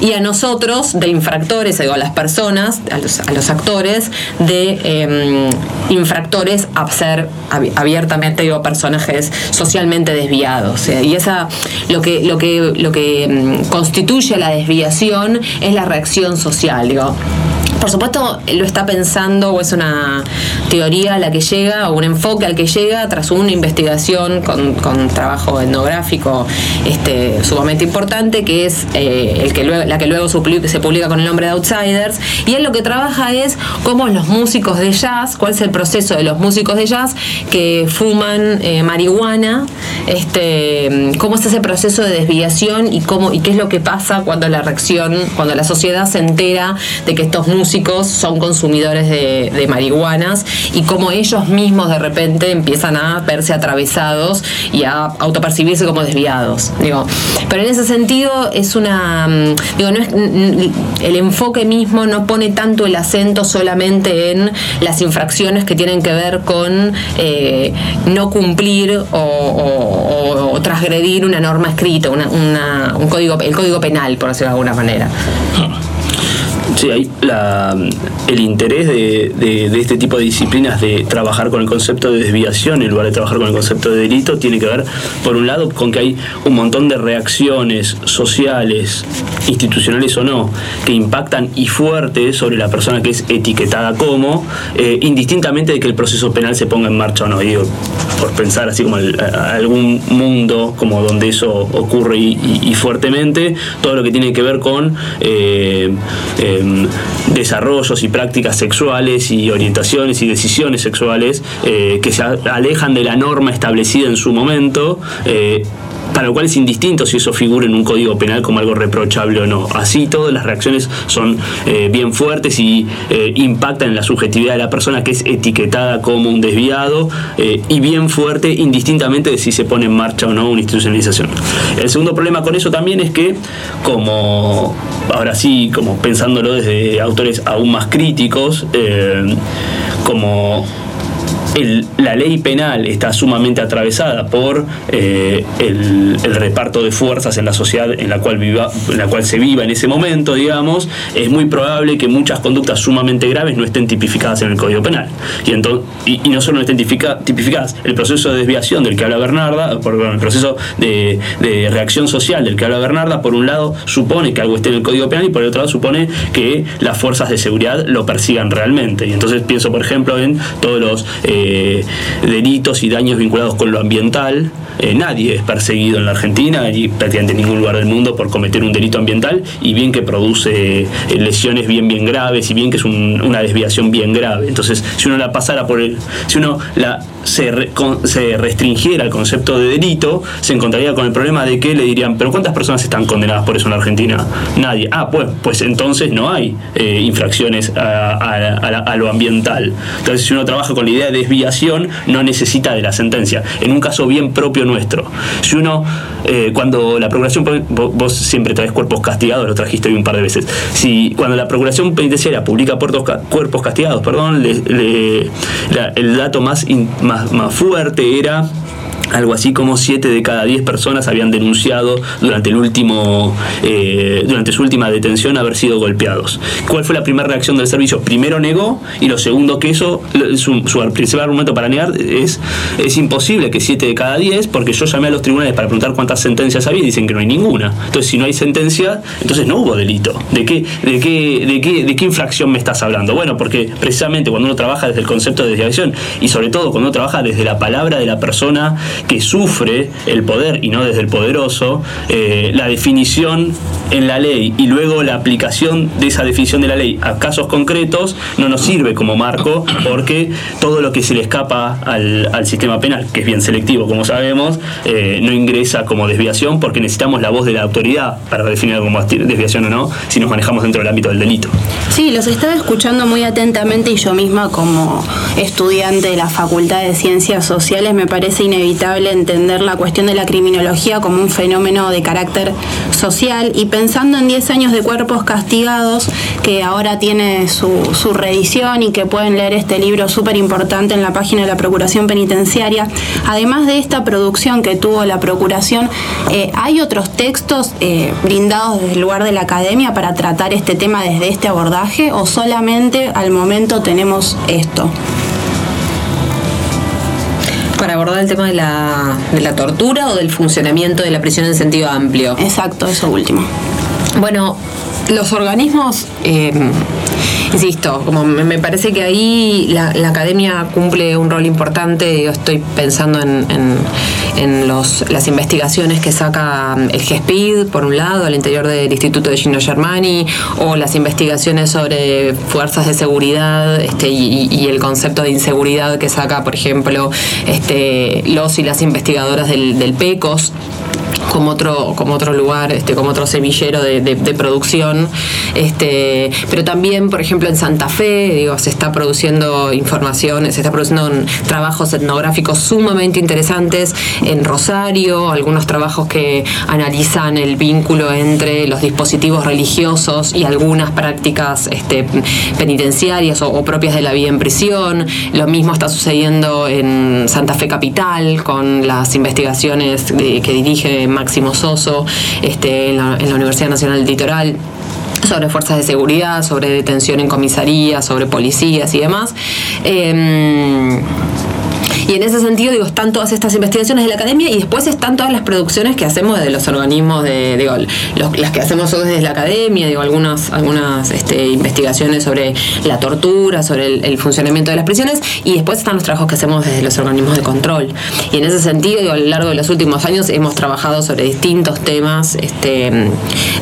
y a nosotros de infractores, digo, a las personas, a los, actores, de eh, infractores a ser abi- abiertamente digo, personajes socialmente desviados. Y esa lo que, lo que, lo que mm, constituye la desviación es la reacción social. Digo, por supuesto, lo está pensando o es una teoría a la que llega, o un enfoque al que llega tras una investigación con, trabajo etnográfico este, sumamente importante, que es eh, el que luego, la que luego se publica, se publica con el nombre de Outsiders. Y él lo que trabaja es cómo los músicos de jazz, cuál es el proceso de los músicos de jazz que fuman eh, marihuana, este, cómo es ese proceso de desviación y cómo y qué es lo que pasa cuando la reacción, cuando la sociedad se entera de que estos músicos músicos son consumidores de, de marihuanas y cómo ellos mismos de repente empiezan a verse atravesados y a autopercibirse como desviados. Digo. Pero en ese sentido es una. mm, Digo, no es, el enfoque mismo no pone tanto el acento solamente en las infracciones que tienen que ver con eh, no cumplir o, o- transgredir una norma escrita, una- una- un código, el código penal, por decirlo de alguna manera. Sí, hay la, el interés de, este tipo de disciplinas de trabajar con el concepto de desviación en lugar de trabajar con el concepto de delito tiene que ver, por un lado, con que hay un montón de reacciones sociales, institucionales o no, que impactan y fuerte sobre la persona que es etiquetada como, eh, indistintamente de que el proceso penal se ponga en marcha o no. Digo, por pensar así como algún mundo como donde eso ocurre y, fuertemente, todo lo que tiene que ver con eh, desarrollos y prácticas sexuales y orientaciones y decisiones sexuales eh, que se alejan de la norma establecida en su momento. Para lo cual es indistinto si eso figura en un código penal como algo reprochable o no. Así todas las reacciones son eh, bien fuertes y eh, impactan en la subjetividad de la persona que es etiquetada como un desviado eh, y bien fuerte indistintamente de si se pone en marcha o no una institucionalización. El segundo problema con eso también es que como ahora sí, como pensándolo desde autores aún más críticos, como la ley penal está sumamente atravesada por eh, el, reparto de fuerzas en la sociedad en la cual viva, en la cual se viva en ese momento, digamos, es muy probable que muchas conductas sumamente graves no estén tipificadas en el Código Penal. Y, y, no solo no estén tipifica- tipificadas, el proceso de desviación del que habla Bernarda, por- el proceso de, de reacción social del que habla Bernarda, por un lado supone que algo esté en el Código Penal y por el otro lado supone que las fuerzas de seguridad lo persigan realmente. Y entonces pienso, por ejemplo, en todos los eh, delitos y daños vinculados con lo ambiental. Eh, nadie es perseguido en la Argentina y prácticamente en ningún lugar del mundo por cometer un delito ambiental y bien que produce eh, lesiones bien bien graves y bien que es un- una desviación bien grave. Entonces, si uno la pasara por el, si uno la se, restringiera al concepto de delito, se encontraría con el problema de que le dirían, pero ¿cuántas personas están condenadas por eso en la Argentina? Nadie. Ah, pues, pues entonces no hay eh, infracciones a lo ambiental. Entonces, si uno trabaja con la idea de desviación, no necesita de la sentencia. En un caso bien propio nuestro. Si uno, eh, cuando la procuración, vos, siempre traes cuerpos castigados, lo trajiste hoy un par de veces. Si cuando la procuración penitenciaria publica puertos cuerpos castigados, perdón, le- le- la- el dato más, más, más fuerte era algo así como 7 de cada 10 personas habían denunciado durante el último eh, durante su última detención haber sido golpeados. ¿Cuál fue la primera reacción del servicio? Primero negó y lo segundo que eso su, su principal argumento para negar es es imposible que 7 de cada 10 porque yo llamé a los tribunales para preguntar cuántas sentencias había y dicen que no hay ninguna. Entonces si no hay sentencia, entonces no hubo delito. ¿De qué de qué de qué de qué infracción me estás hablando? Bueno, porque precisamente cuando uno trabaja desde el concepto de desviación y sobre todo cuando uno trabaja desde la palabra de la persona que sufre el poder y no desde el poderoso, eh, la definición en la ley y luego la aplicación de esa definición de la ley a casos concretos no nos sirve como marco porque todo lo que se le escapa al, sistema penal, que es bien selectivo como sabemos, eh, no ingresa como desviación porque necesitamos la voz de la autoridad para definir como desviación o no si nos manejamos dentro del ámbito del delito. Sí, los estaba escuchando muy atentamente y yo misma como estudiante de la Facultad de Ciencias Sociales me parece inevitable entender la cuestión de la criminología como un fenómeno de carácter social y pensando en 10 años de cuerpos castigados que ahora tiene su, su reedición y que pueden leer este libro súper importante en la página de la Procuración Penitenciaria, además de esta producción que tuvo la Procuración, eh, ¿hay otros textos eh, brindados desde el lugar de la academia para tratar este tema desde este abordaje o solamente al momento tenemos esto? Para abordar el tema de la, de la tortura o del funcionamiento de la prisión en sentido amplio. Exacto, eso último. Bueno, los organismos, eh, insisto, como me me parece que ahí la, la academia cumple un rol importante. Yo estoy pensando en, en- en los, las investigaciones que saca el GESPID, por un lado, al interior del Instituto de Gino Germani, o las investigaciones sobre fuerzas de seguridad este, y, y el concepto de inseguridad que saca, por ejemplo, este, los y las investigadoras del, del PECOS como otro, como otro lugar, este, como otro semillero de, producción. Este, pero también, por ejemplo, en Santa Fe, digo, se está produciendo información, se está produciendo trabajos etnográficos sumamente interesantes en Rosario, algunos trabajos que analizan el vínculo entre los dispositivos religiosos y algunas prácticas este, penitenciarias o, propias de la vida en prisión. Lo mismo está sucediendo en Santa Fe Capital con las investigaciones que dirige Máximo Soso este, en, la, Universidad Nacional del Litoral sobre fuerzas de seguridad, sobre detención en comisaría, sobre policías y demás. Em, y en ese sentido, digo, están todas estas investigaciones de la academia y después están todas las producciones que hacemos desde los organismos de, las que hacemos desde la academia, digo, algunas, algunas este, investigaciones sobre la tortura, sobre el, el funcionamiento de las prisiones, y después están los trabajos que hacemos desde los organismos de control. Y en ese sentido, digo, a lo largo de los últimos años hemos trabajado sobre distintos temas, este,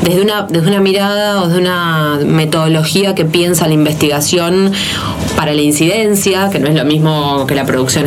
desde una, desde una mirada o de una metodología que piensa la investigación para la incidencia, que no es lo mismo que la producción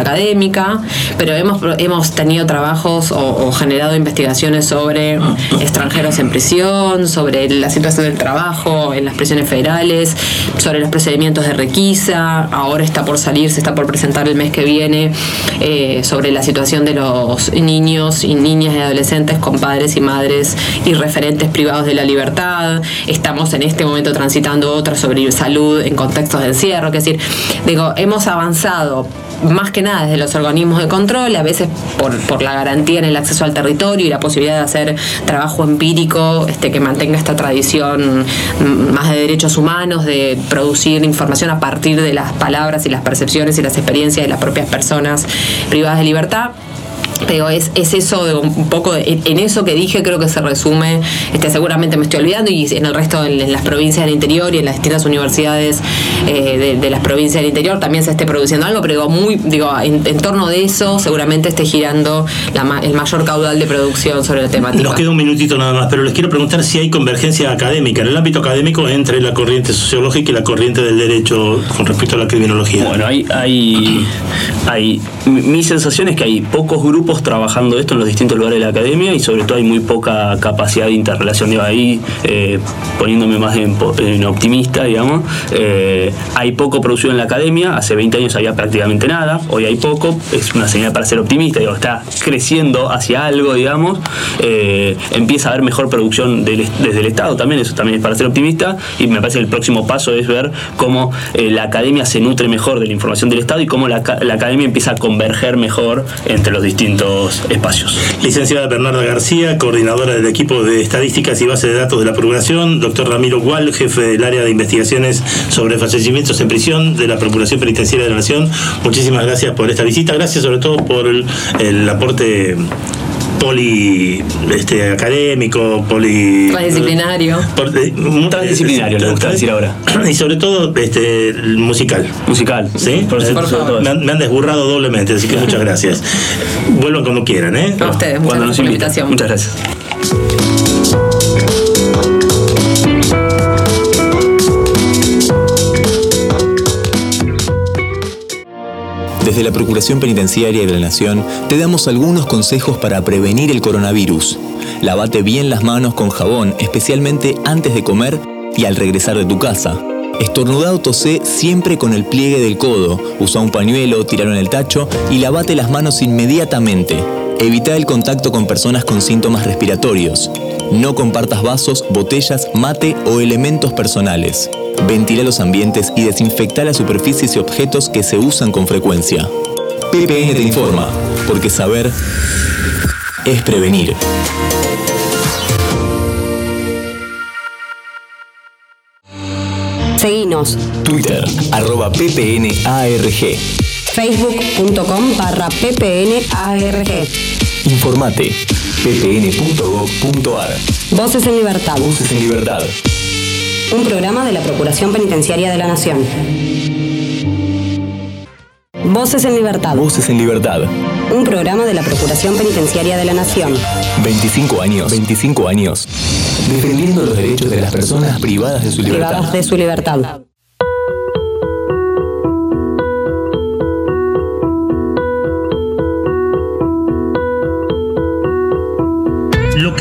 académica, pero hemos, hemos tenido trabajos o, o generado investigaciones sobre extranjeros en prisión, sobre la situación del trabajo en las prisiones federales, sobre los procedimientos de requisa, ahora está por salir, se está por presentar el mes que viene, eh, sobre la situación de los niños y niñas y adolescentes con padres y madres y referentes privados de la libertad. Estamos en este momento transitando otra sobre salud en contextos de encierro, es decir, digo, hemos avanzado más que nada desde los organismos de control, a veces por, por la garantía en el acceso al territorio y la posibilidad de hacer trabajo empírico este, que mantenga esta tradición mm, más de derechos humanos, de producir información a partir de las palabras y las percepciones y las experiencias de las propias personas privadas de libertad. Pero es, es eso, de un poco, de- en eso que dije creo que se resume, este, seguramente me estoy olvidando, y en el resto, en, en las provincias del interior y en las distintas universidades eh, de, de las provincias del interior también se esté produciendo algo, pero digo, muy, digo, en, en torno de eso seguramente esté girando la el mayor caudal de producción sobre la temática. Nos queda un minutito nada más, pero les quiero preguntar si hay convergencia académica en el ámbito académico entre la corriente sociológica y la corriente del derecho con respecto a la criminología. Bueno, hay, hay, hay, mi sensación es que hay pocos grupos trabajando esto en los distintos lugares de la academia y sobre todo hay muy poca capacidad de interrelación. Digo, ahí, eh, poniéndome más en, optimista, digamos, eh, hay poco producción en la academia, hace 20 años había prácticamente nada, hoy hay poco, es una señal para ser optimista, digo, está creciendo hacia algo, digamos, eh, empieza a haber mejor producción desde el Estado también, eso también es para ser optimista. Y me parece que el próximo paso es ver cómo la academia se nutre mejor de la información del Estado y cómo la, la academia empieza a converger mejor entre los distintos espacios. Licenciada Bernarda García, coordinadora del equipo de estadísticas y base de datos de la Procuración. Doctor Ramiro Gual, jefe del área de investigaciones sobre fallecimientos en prisión de la Procuración Penitenciaria de la Nación. Muchísimas gracias por esta visita. Gracias sobre todo por el, el aporte poli este, académico, poli Transdisciplinario. por- eh, Transdisciplinario, le gusta decir ahora. [CLEARS THROAT] Y sobre todo este musical. Musical. ¿Sí? Por, Eh, todo me, eso. han, me han desburrado doblemente, así que muchas [LAUGHS] gracias. Vuelvan cuando quieran, ¿eh? A ustedes, muchas Cuando gracias nos por la inviten. invitación. Muchas gracias. Desde la Procuración Penitenciaria de la Nación te damos algunos consejos para prevenir el coronavirus. Lavate bien las manos con jabón, especialmente antes de comer y al regresar de tu casa. Estornudá o tosé siempre con el pliegue del codo. Usa un pañuelo, tiralo en el tacho y lavate las manos inmediatamente. Evita el contacto con personas con síntomas respiratorios. No compartas vasos, botellas, mate o elementos personales. Ventila los ambientes y desinfecta las superficies y objetos que se usan con frecuencia. PPN te informa, porque saber es prevenir. Seguinos. Twitter, arroba ppnarg. Facebook.com barra ppnarg. Informate, ppn.gov.ar. Voces en Libertad. Voces en libertad. Un programa de la Procuración Penitenciaria de la Nación. Voces en Libertad. Voces en libertad. Un programa de la Procuración Penitenciaria de la Nación. 25 años. 25 años. Defendiendo los derechos de las personas privadas de su libertad. Privadas de su libertad.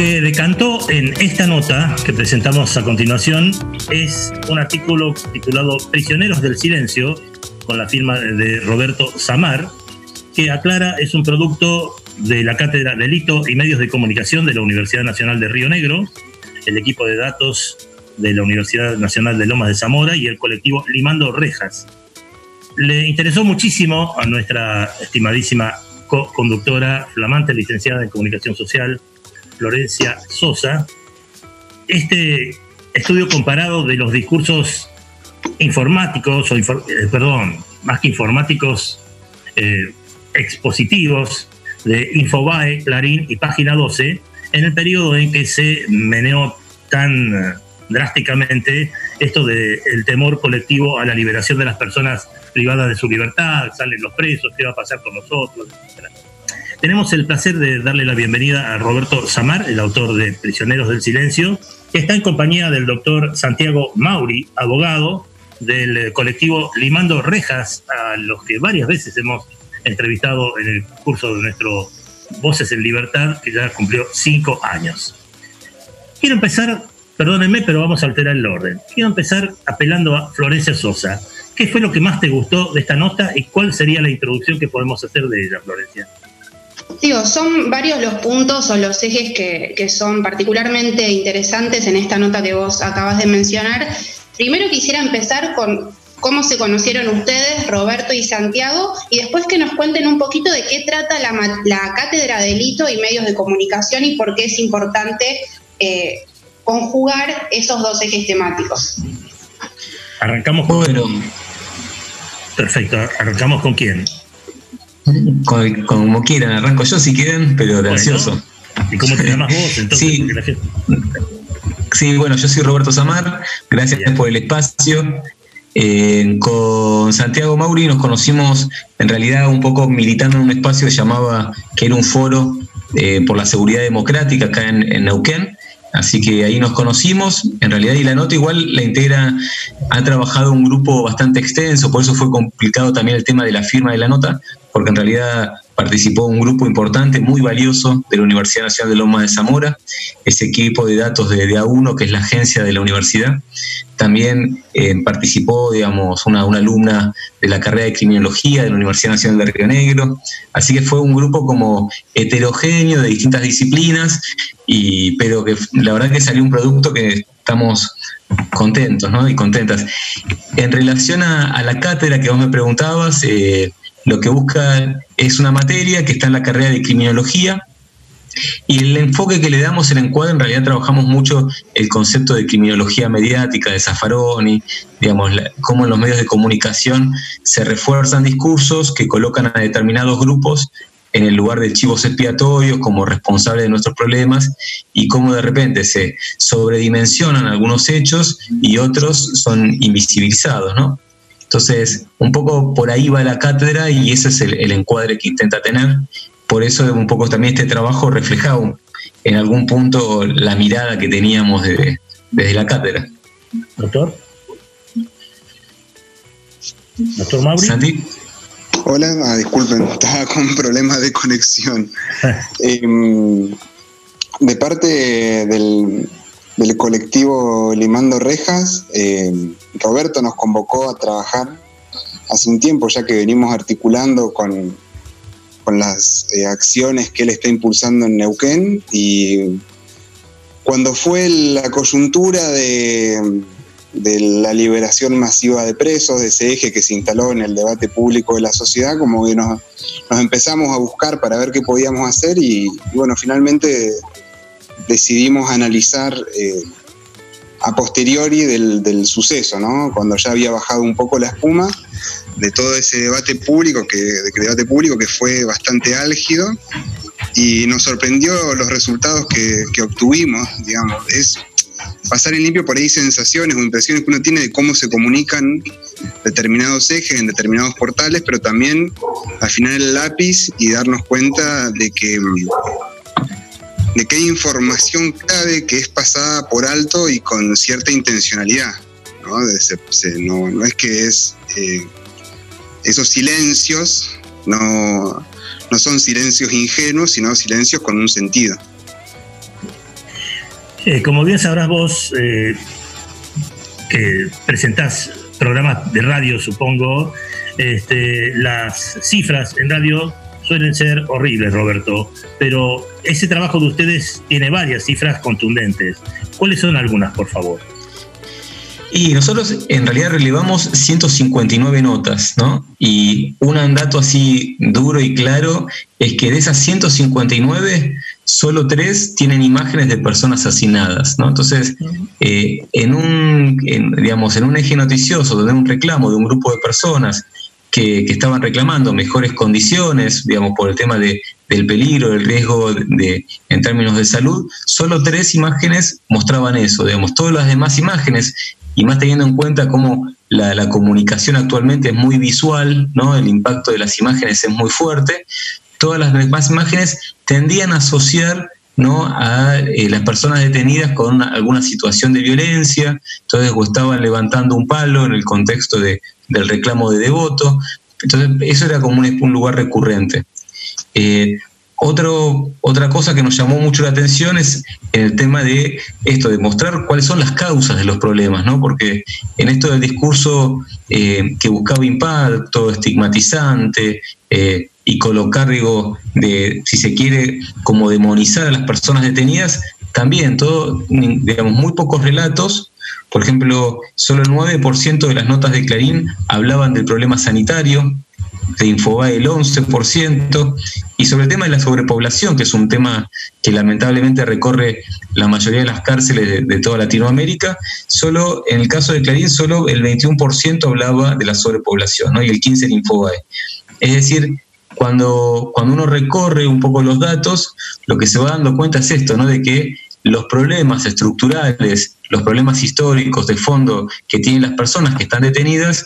Que decantó en esta nota que presentamos a continuación es un artículo titulado Prisioneros del Silencio, con la firma de Roberto Samar, que aclara es un producto de la Cátedra Delito y Medios de Comunicación de la Universidad Nacional de Río Negro, el equipo de datos de la Universidad Nacional de Lomas de Zamora y el colectivo Limando Rejas. Le interesó muchísimo a nuestra estimadísima co-conductora, flamante licenciada en Comunicación Social, Florencia Sosa, este estudio comparado de los discursos informáticos, o eh, perdón, más que informáticos, eh, expositivos de Infobae, Clarín y Página 12, en el periodo en que se meneó tan eh, drásticamente esto del el temor colectivo a la liberación de las personas privadas de su libertad, salen los presos, qué va a pasar con nosotros, etc. Tenemos el placer de darle la bienvenida a Roberto Samar, el autor de Prisioneros del Silencio, que está en compañía del doctor Santiago Mauri, abogado del colectivo Limando Rejas, a los que varias veces hemos entrevistado en el curso de nuestro Voces en Libertad, que ya cumplió cinco años. Quiero empezar, perdónenme, pero vamos a alterar el orden. Quiero empezar apelando a Florencia Sosa. ¿Qué fue lo que más te gustó de esta nota y cuál sería la introducción que podemos hacer de ella, Florencia? Digo, son varios los puntos o los ejes que, que, son particularmente interesantes en esta nota que vos acabas de mencionar. Primero quisiera empezar con cómo se conocieron ustedes, Roberto y Santiago, y después que nos cuenten un poquito de qué trata la, la Cátedra de Delito y Medios de Comunicación y por qué es importante eh, conjugar esos dos ejes temáticos. Arrancamos con... Bueno. Perfecto, arrancamos con quién. Como quieran, arranco yo si quieren, pero gracioso. ¿Y cómo te llamas vos entonces? Sí. sí, bueno, yo soy Roberto Samar, gracias por el espacio. Eh, con Santiago Mauri nos conocimos en realidad un poco militando en un espacio que llamaba, que era un foro eh, por la seguridad democrática acá en, en, Neuquén. Así que ahí nos conocimos, en realidad, y la nota igual la integra, ha trabajado un grupo bastante extenso, por eso fue complicado también el tema de la firma de la nota, porque en realidad participó un grupo importante, muy valioso, de la Universidad Nacional de Loma de Zamora, ese equipo de datos de, de A1, que es la agencia de la universidad. También eh, participó, digamos, una, alumna de la carrera de criminología de la Universidad Nacional de Río Negro. Así que fue un grupo como heterogéneo de distintas disciplinas, y, pero que la verdad que salió un producto que estamos contentos ¿no? y contentas. En relación a, a, la cátedra que vos me preguntabas, eh, lo que busca es una materia que está en la carrera de criminología y el enfoque que le damos en encuadre, en realidad trabajamos mucho el concepto de criminología mediática de Zaffaroni, digamos, la, cómo en los medios de comunicación se refuerzan discursos que colocan a determinados grupos en el lugar de chivos expiatorios como responsables de nuestros problemas y cómo de repente se sobredimensionan algunos hechos y otros son invisibilizados, ¿no? Entonces, un poco por ahí va la cátedra y ese es el, el, encuadre que intenta tener. Por eso un poco también este trabajo reflejaba en algún punto la mirada que teníamos de, desde la cátedra. Doctor. Doctor Mauri. Santi. Hola, ah, disculpen, [LAUGHS] estaba con problemas de conexión. [LAUGHS] eh, de parte del, del colectivo Limando Rejas, eh, Roberto nos convocó a trabajar hace un tiempo, ya que venimos articulando con, con las eh, acciones que él está impulsando en Neuquén. Y cuando fue la coyuntura de, la liberación masiva de presos, de ese eje que se instaló en el debate público de la sociedad, como que nos, empezamos a buscar para ver qué podíamos hacer y bueno, finalmente decidimos analizar eh, a posteriori del, del, suceso, ¿no? Cuando ya había bajado un poco la espuma de todo ese debate público, que, de, debate público que fue bastante álgido y nos sorprendió los resultados que, que obtuvimos, digamos. Es pasar en limpio por ahí sensaciones o impresiones que uno tiene de cómo se comunican determinados ejes en determinados portales, pero también afinar el lápiz y darnos cuenta de que de que hay información clave que es pasada por alto y con cierta intencionalidad. No, no es que es eh, esos silencios no, no son silencios ingenuos, sino silencios con un sentido. Eh, como bien sabrás vos, eh, que presentás programas de radio, supongo, este, las cifras en radio suelen ser horribles, Roberto, pero ese trabajo de ustedes tiene varias cifras contundentes. ¿Cuáles son algunas, por favor? Y nosotros en realidad relevamos 159 notas, ¿no? Y un dato así duro y claro es que de esas 159, solo tres tienen imágenes de personas asesinadas, ¿no? Entonces, eh, en, un, digamos, en un eje noticioso donde hay un reclamo de un grupo de personas que, estaban reclamando mejores condiciones, digamos, por el tema de, del peligro, del riesgo de, en términos de salud, solo tres imágenes mostraban eso, digamos, todas las demás imágenes y más teniendo en cuenta cómo la, comunicación actualmente es muy visual, ¿no? el impacto de las imágenes es muy fuerte, todas las demás imágenes tendían a asociar ¿no? a eh, las personas detenidas con alguna situación de violencia, entonces o estaban levantando un palo en el contexto de, del reclamo de devoto, entonces eso era como un, lugar recurrente. Eh, otro, otra cosa que nos llamó mucho la atención es el tema de esto, de mostrar cuáles son las causas de los problemas, ¿no? Porque en esto del discurso eh, que buscaba impacto, estigmatizante, y colocar, digo, de, si se quiere, como demonizar a las personas detenidas, también todo, digamos, muy pocos relatos. Por ejemplo, solo el 9% de las notas de Clarín hablaban del problema sanitario, de Infobae el 11%, y sobre el tema de la sobrepoblación, que es un tema que lamentablemente recorre la mayoría de las cárceles de, toda Latinoamérica, solo en el caso de Clarín, solo el 21% hablaba de la sobrepoblación, ¿no? y el 15% en Infobae. Es decir, cuando, cuando uno recorre un poco los datos, lo que se va dando cuenta es esto, ¿no? de que los problemas estructurales, los problemas históricos de fondo que tienen las personas que están detenidas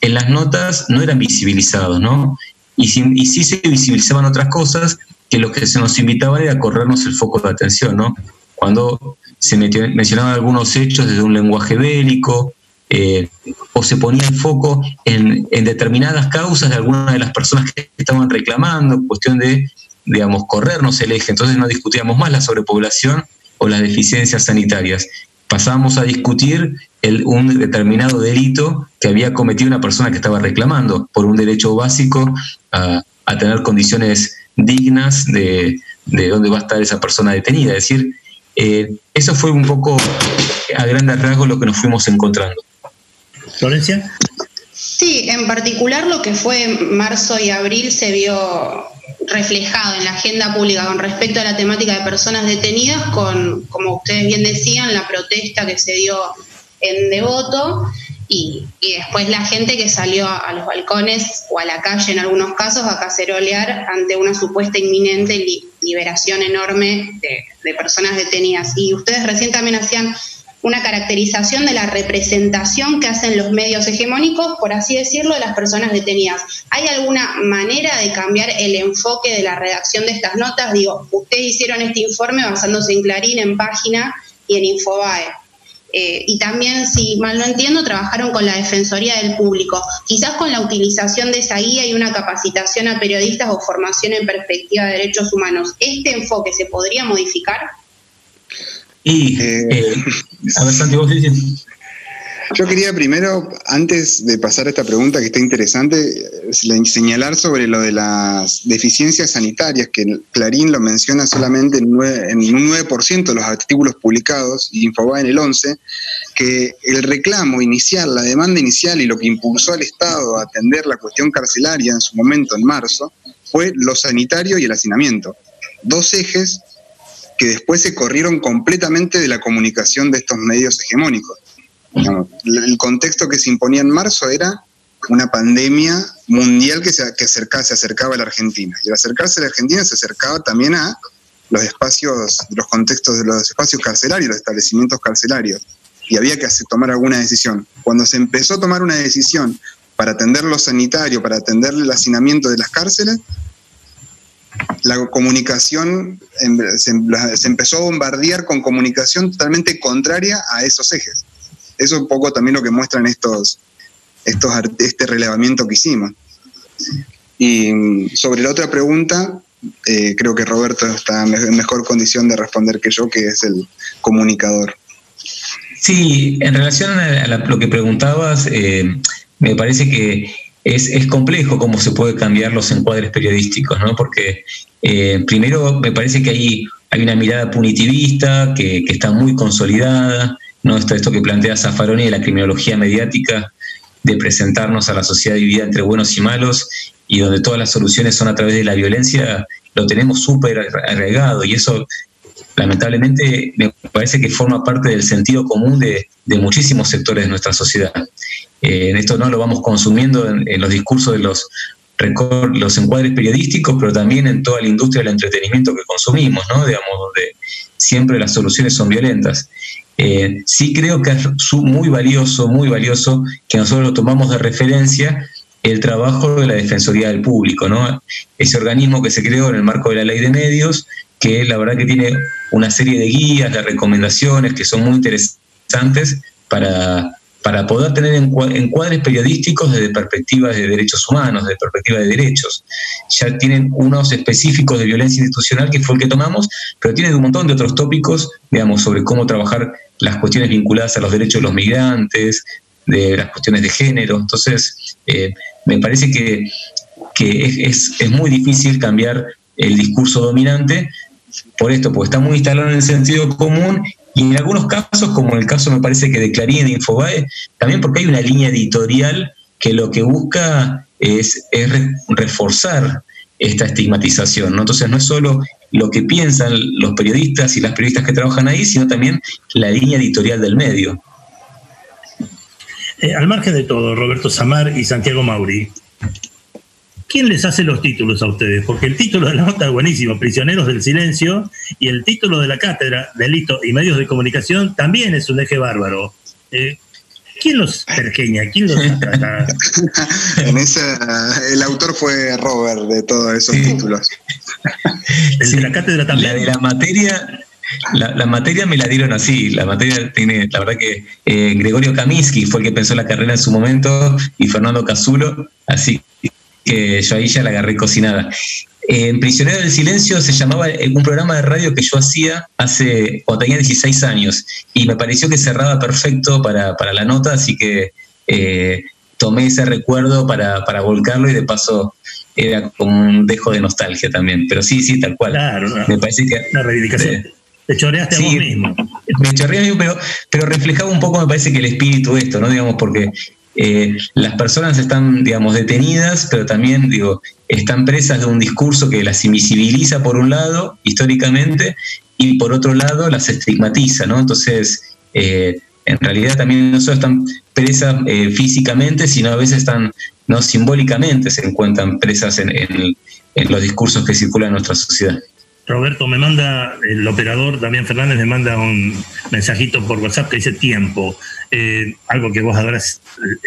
en las notas no eran visibilizados, ¿no? Y, y sí se visibilizaban otras cosas que lo que se nos invitaba era a corrernos el foco de atención, ¿no? Cuando se mencionaban algunos hechos desde un lenguaje bélico, eh, o se ponía el foco en, determinadas causas de algunas de las personas que estaban reclamando, cuestión de, digamos, corrernos el eje. Entonces no discutíamos más la sobrepoblación o las deficiencias sanitarias. Pasábamos a discutir un determinado delito que había cometido una persona que estaba reclamando por un derecho básico a, tener condiciones dignas de, de dónde va a estar esa persona detenida. Es decir, eh, eso fue un poco a grandes rasgos lo que nos fuimos encontrando. Florencia. Sí, en particular lo que fue marzo y abril se vio reflejado en la agenda pública con respecto a la temática de personas detenidas, con, como ustedes bien decían, la protesta que se dio en Devoto y, después la gente que salió a, los balcones o a la calle en algunos casos a cacerolear ante una supuesta inminente liberación enorme de, de personas detenidas. Y ustedes recién también hacían una caracterización de la representación que hacen los medios hegemónicos, por así decirlo, de las personas detenidas. ¿Hay alguna manera de cambiar el enfoque de la redacción de estas notas? Digo, ustedes hicieron este informe basándose en Clarín, en página y en Infobae. Eh, y también, si mal no entiendo, trabajaron con la Defensoría del Público. Quizás con la utilización de esa guía y una capacitación a periodistas o formación en perspectiva de derechos humanos, ¿este enfoque se podría modificar? Y, eh, eh, a ver, Yo quería primero, antes de pasar a esta pregunta que está interesante, señalar sobre lo de las deficiencias sanitarias, que Clarín lo menciona solamente en, un 9% de los artículos publicados y Infobae en el 11%, que el reclamo inicial, la demanda inicial y lo que impulsó al Estado a atender la cuestión carcelaria en su momento, en marzo, fue lo sanitario y el hacinamiento. Dos ejes que después se corrieron completamente de la comunicación de estos medios hegemónicos. el contexto que se imponía en marzo era una pandemia mundial que se, que acercaba, acercaba a la Argentina. Y al acercarse a la Argentina se acercaba también a los espacios, los contextos de los espacios carcelarios, los establecimientos carcelarios. Y había que tomar alguna decisión. Cuando se empezó a tomar una decisión para atender lo sanitario, para atender el hacinamiento de las cárceles, la comunicación em, se, empezó a bombardear con comunicación totalmente contraria a esos ejes. Eso es un poco también lo que muestran estos, estos este relevamiento que hicimos. Y mm, sobre la otra pregunta, eh, creo que Roberto está en mejor condición de responder que yo, que es el comunicador. Sí, en relación a, lo que preguntabas, eh, me parece que es, complejo cómo se puede cambiar los encuadres periodísticos, ¿no? Porque eh, primero me parece que hay, hay una mirada punitivista que, está muy consolidada, ¿no? Esto, esto que plantea Zaffaroni de la criminología mediática, de presentarnos a la sociedad dividida entre buenos y malos y donde todas las soluciones son a través de la violencia, lo tenemos súper arraigado y eso lamentablemente me parece que forma parte del sentido común de, muchísimos sectores de nuestra sociedad. Eh, en esto no lo vamos consumiendo en, los discursos de los, los encuadres periodísticos, pero también en toda la industria del entretenimiento que consumimos, ¿no? Digamos, donde siempre las soluciones son violentas. Eh, sí creo que es muy valioso, muy valioso que nosotros lo tomamos de referencia el trabajo de la Defensoría del Público, ¿no? Ese organismo que se creó en el marco de la ley de medios, que la verdad que tiene una serie de guías, de recomendaciones que son muy interesantes para, para poder tener encuadres periodísticos desde perspectivas de derechos humanos, desde perspectiva de derechos. Ya tienen unos específicos de violencia institucional que fue el que tomamos, pero tienen un montón de otros tópicos, digamos, sobre cómo trabajar las cuestiones vinculadas a los derechos de los migrantes, de las cuestiones de género. Entonces, eh, me parece que, es, es, muy difícil cambiar el discurso dominante por esto, porque está muy instalado en el sentido común y en algunos casos, como en el caso me parece que de de Infobae, también porque hay una línea editorial que lo que busca es, reforzar esta estigmatización. ¿no? Entonces no es solo lo que piensan los periodistas y las periodistas que trabajan ahí, sino también la línea editorial del medio. Eh, al margen de todo, Roberto Samar y Santiago Mauri, ¿quién les hace los títulos a ustedes? Porque el título de la nota es buenísimo, Prisioneros del Silencio, y el título de la cátedra, Delito y Medios de Comunicación, también es un eje bárbaro. Eh, ¿Quién los pergeña? ¿Quién los trata? [LAUGHS] en esa, el autor fue Robert de todos esos títulos. El de la cátedra también. La de la materia la, materia me la dieron así, la materia tiene, la verdad que eh, Gregorio Kaminsky fue el que pensó la carrera en su momento y Fernando Casulo, así que yo ahí ya la agarré cocinada. En Prisionero del Silencio se llamaba un programa de radio que yo hacía hace, cuando tenía 16 años, y me pareció que cerraba perfecto para, la nota, así que eh, tomé ese recuerdo para, volcarlo y de paso era como un dejo de nostalgia también. Pero sí, sí, tal cual. Claro, me parece que. Una reivindicación. Te choreaste a vos mismo. Me chorreé a mí, pero, pero reflejaba un poco, me parece que el espíritu de esto, ¿no? Digamos, porque eh, las personas están, digamos, detenidas, pero también, digo, están presas de un discurso que las invisibiliza por un lado, históricamente, y por otro lado las estigmatiza, ¿no? Entonces, eh, en realidad también no solo están presas eh, físicamente, sino a veces están, no simbólicamente se encuentran presas en, en los discursos que circulan en nuestra sociedad. Roberto, me manda, el operador Damián Fernández me manda un mensajito por WhatsApp que dice tiempo, eh, algo que vos habrás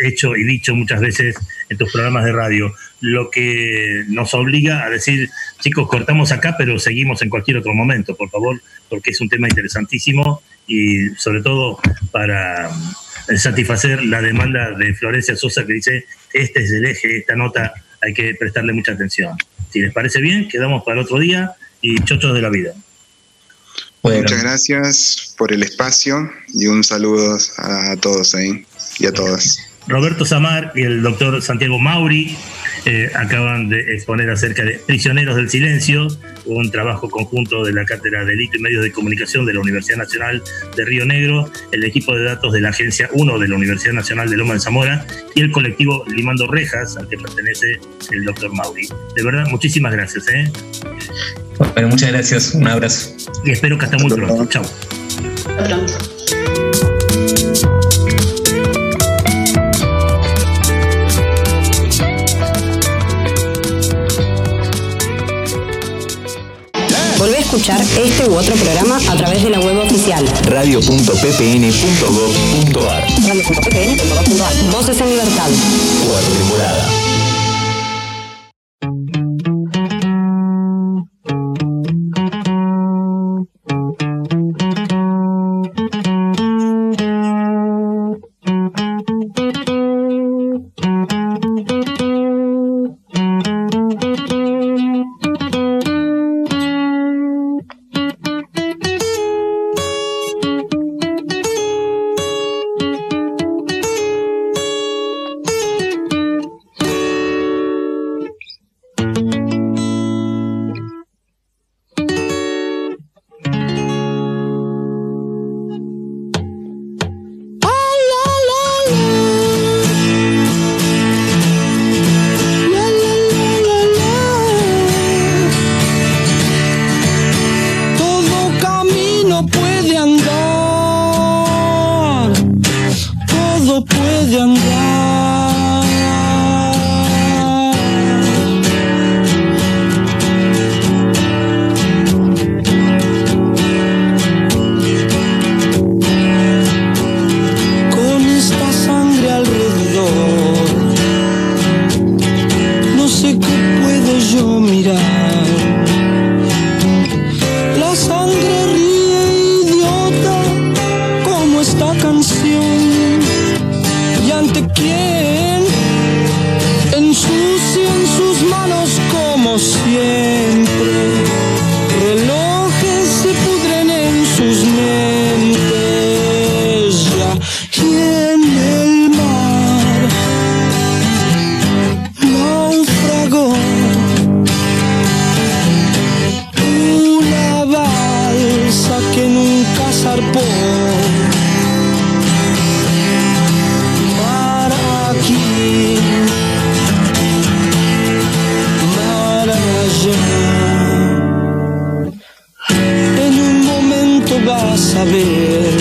hecho y dicho muchas veces en tus programas de radio, lo que nos obliga a decir, chicos, cortamos acá, pero seguimos en cualquier otro momento, por favor, porque es un tema interesantísimo y sobre todo para satisfacer la demanda de Florencia Sosa que dice, este es el eje, esta nota hay que prestarle mucha atención. Si les parece bien, quedamos para otro día y chochos de la vida. Muchas gracias por el espacio y un saludo a todos ahí y a todas. Roberto Samar y el doctor Santiago Mauri eh, acaban de exponer acerca de Prisioneros del Silencio, un trabajo conjunto de la Cátedra de Delito y Medios de Comunicación de la Universidad Nacional de Río Negro, el equipo de datos de la Agencia 1 de la Universidad Nacional de Loma de Zamora y el colectivo Limando Rejas, al que pertenece el doctor Mauri. De verdad, muchísimas gracias. ¿eh? Bueno, muchas gracias, un abrazo. Y espero que hasta muy pronto. Chao. Hasta pronto. Escuchar este u otro programa a través de la web oficial radio.ppn.gov.ar radio.ppn.gov.ar Voces en Libertad. Cuarta temporada. saber.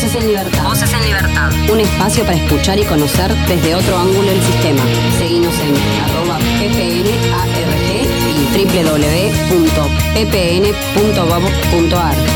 Voces en Libertad. En Libertad. Un espacio para escuchar y conocer desde otro ángulo el sistema. Seguimos en arroba ppnarg y www.ppn.gov.ar.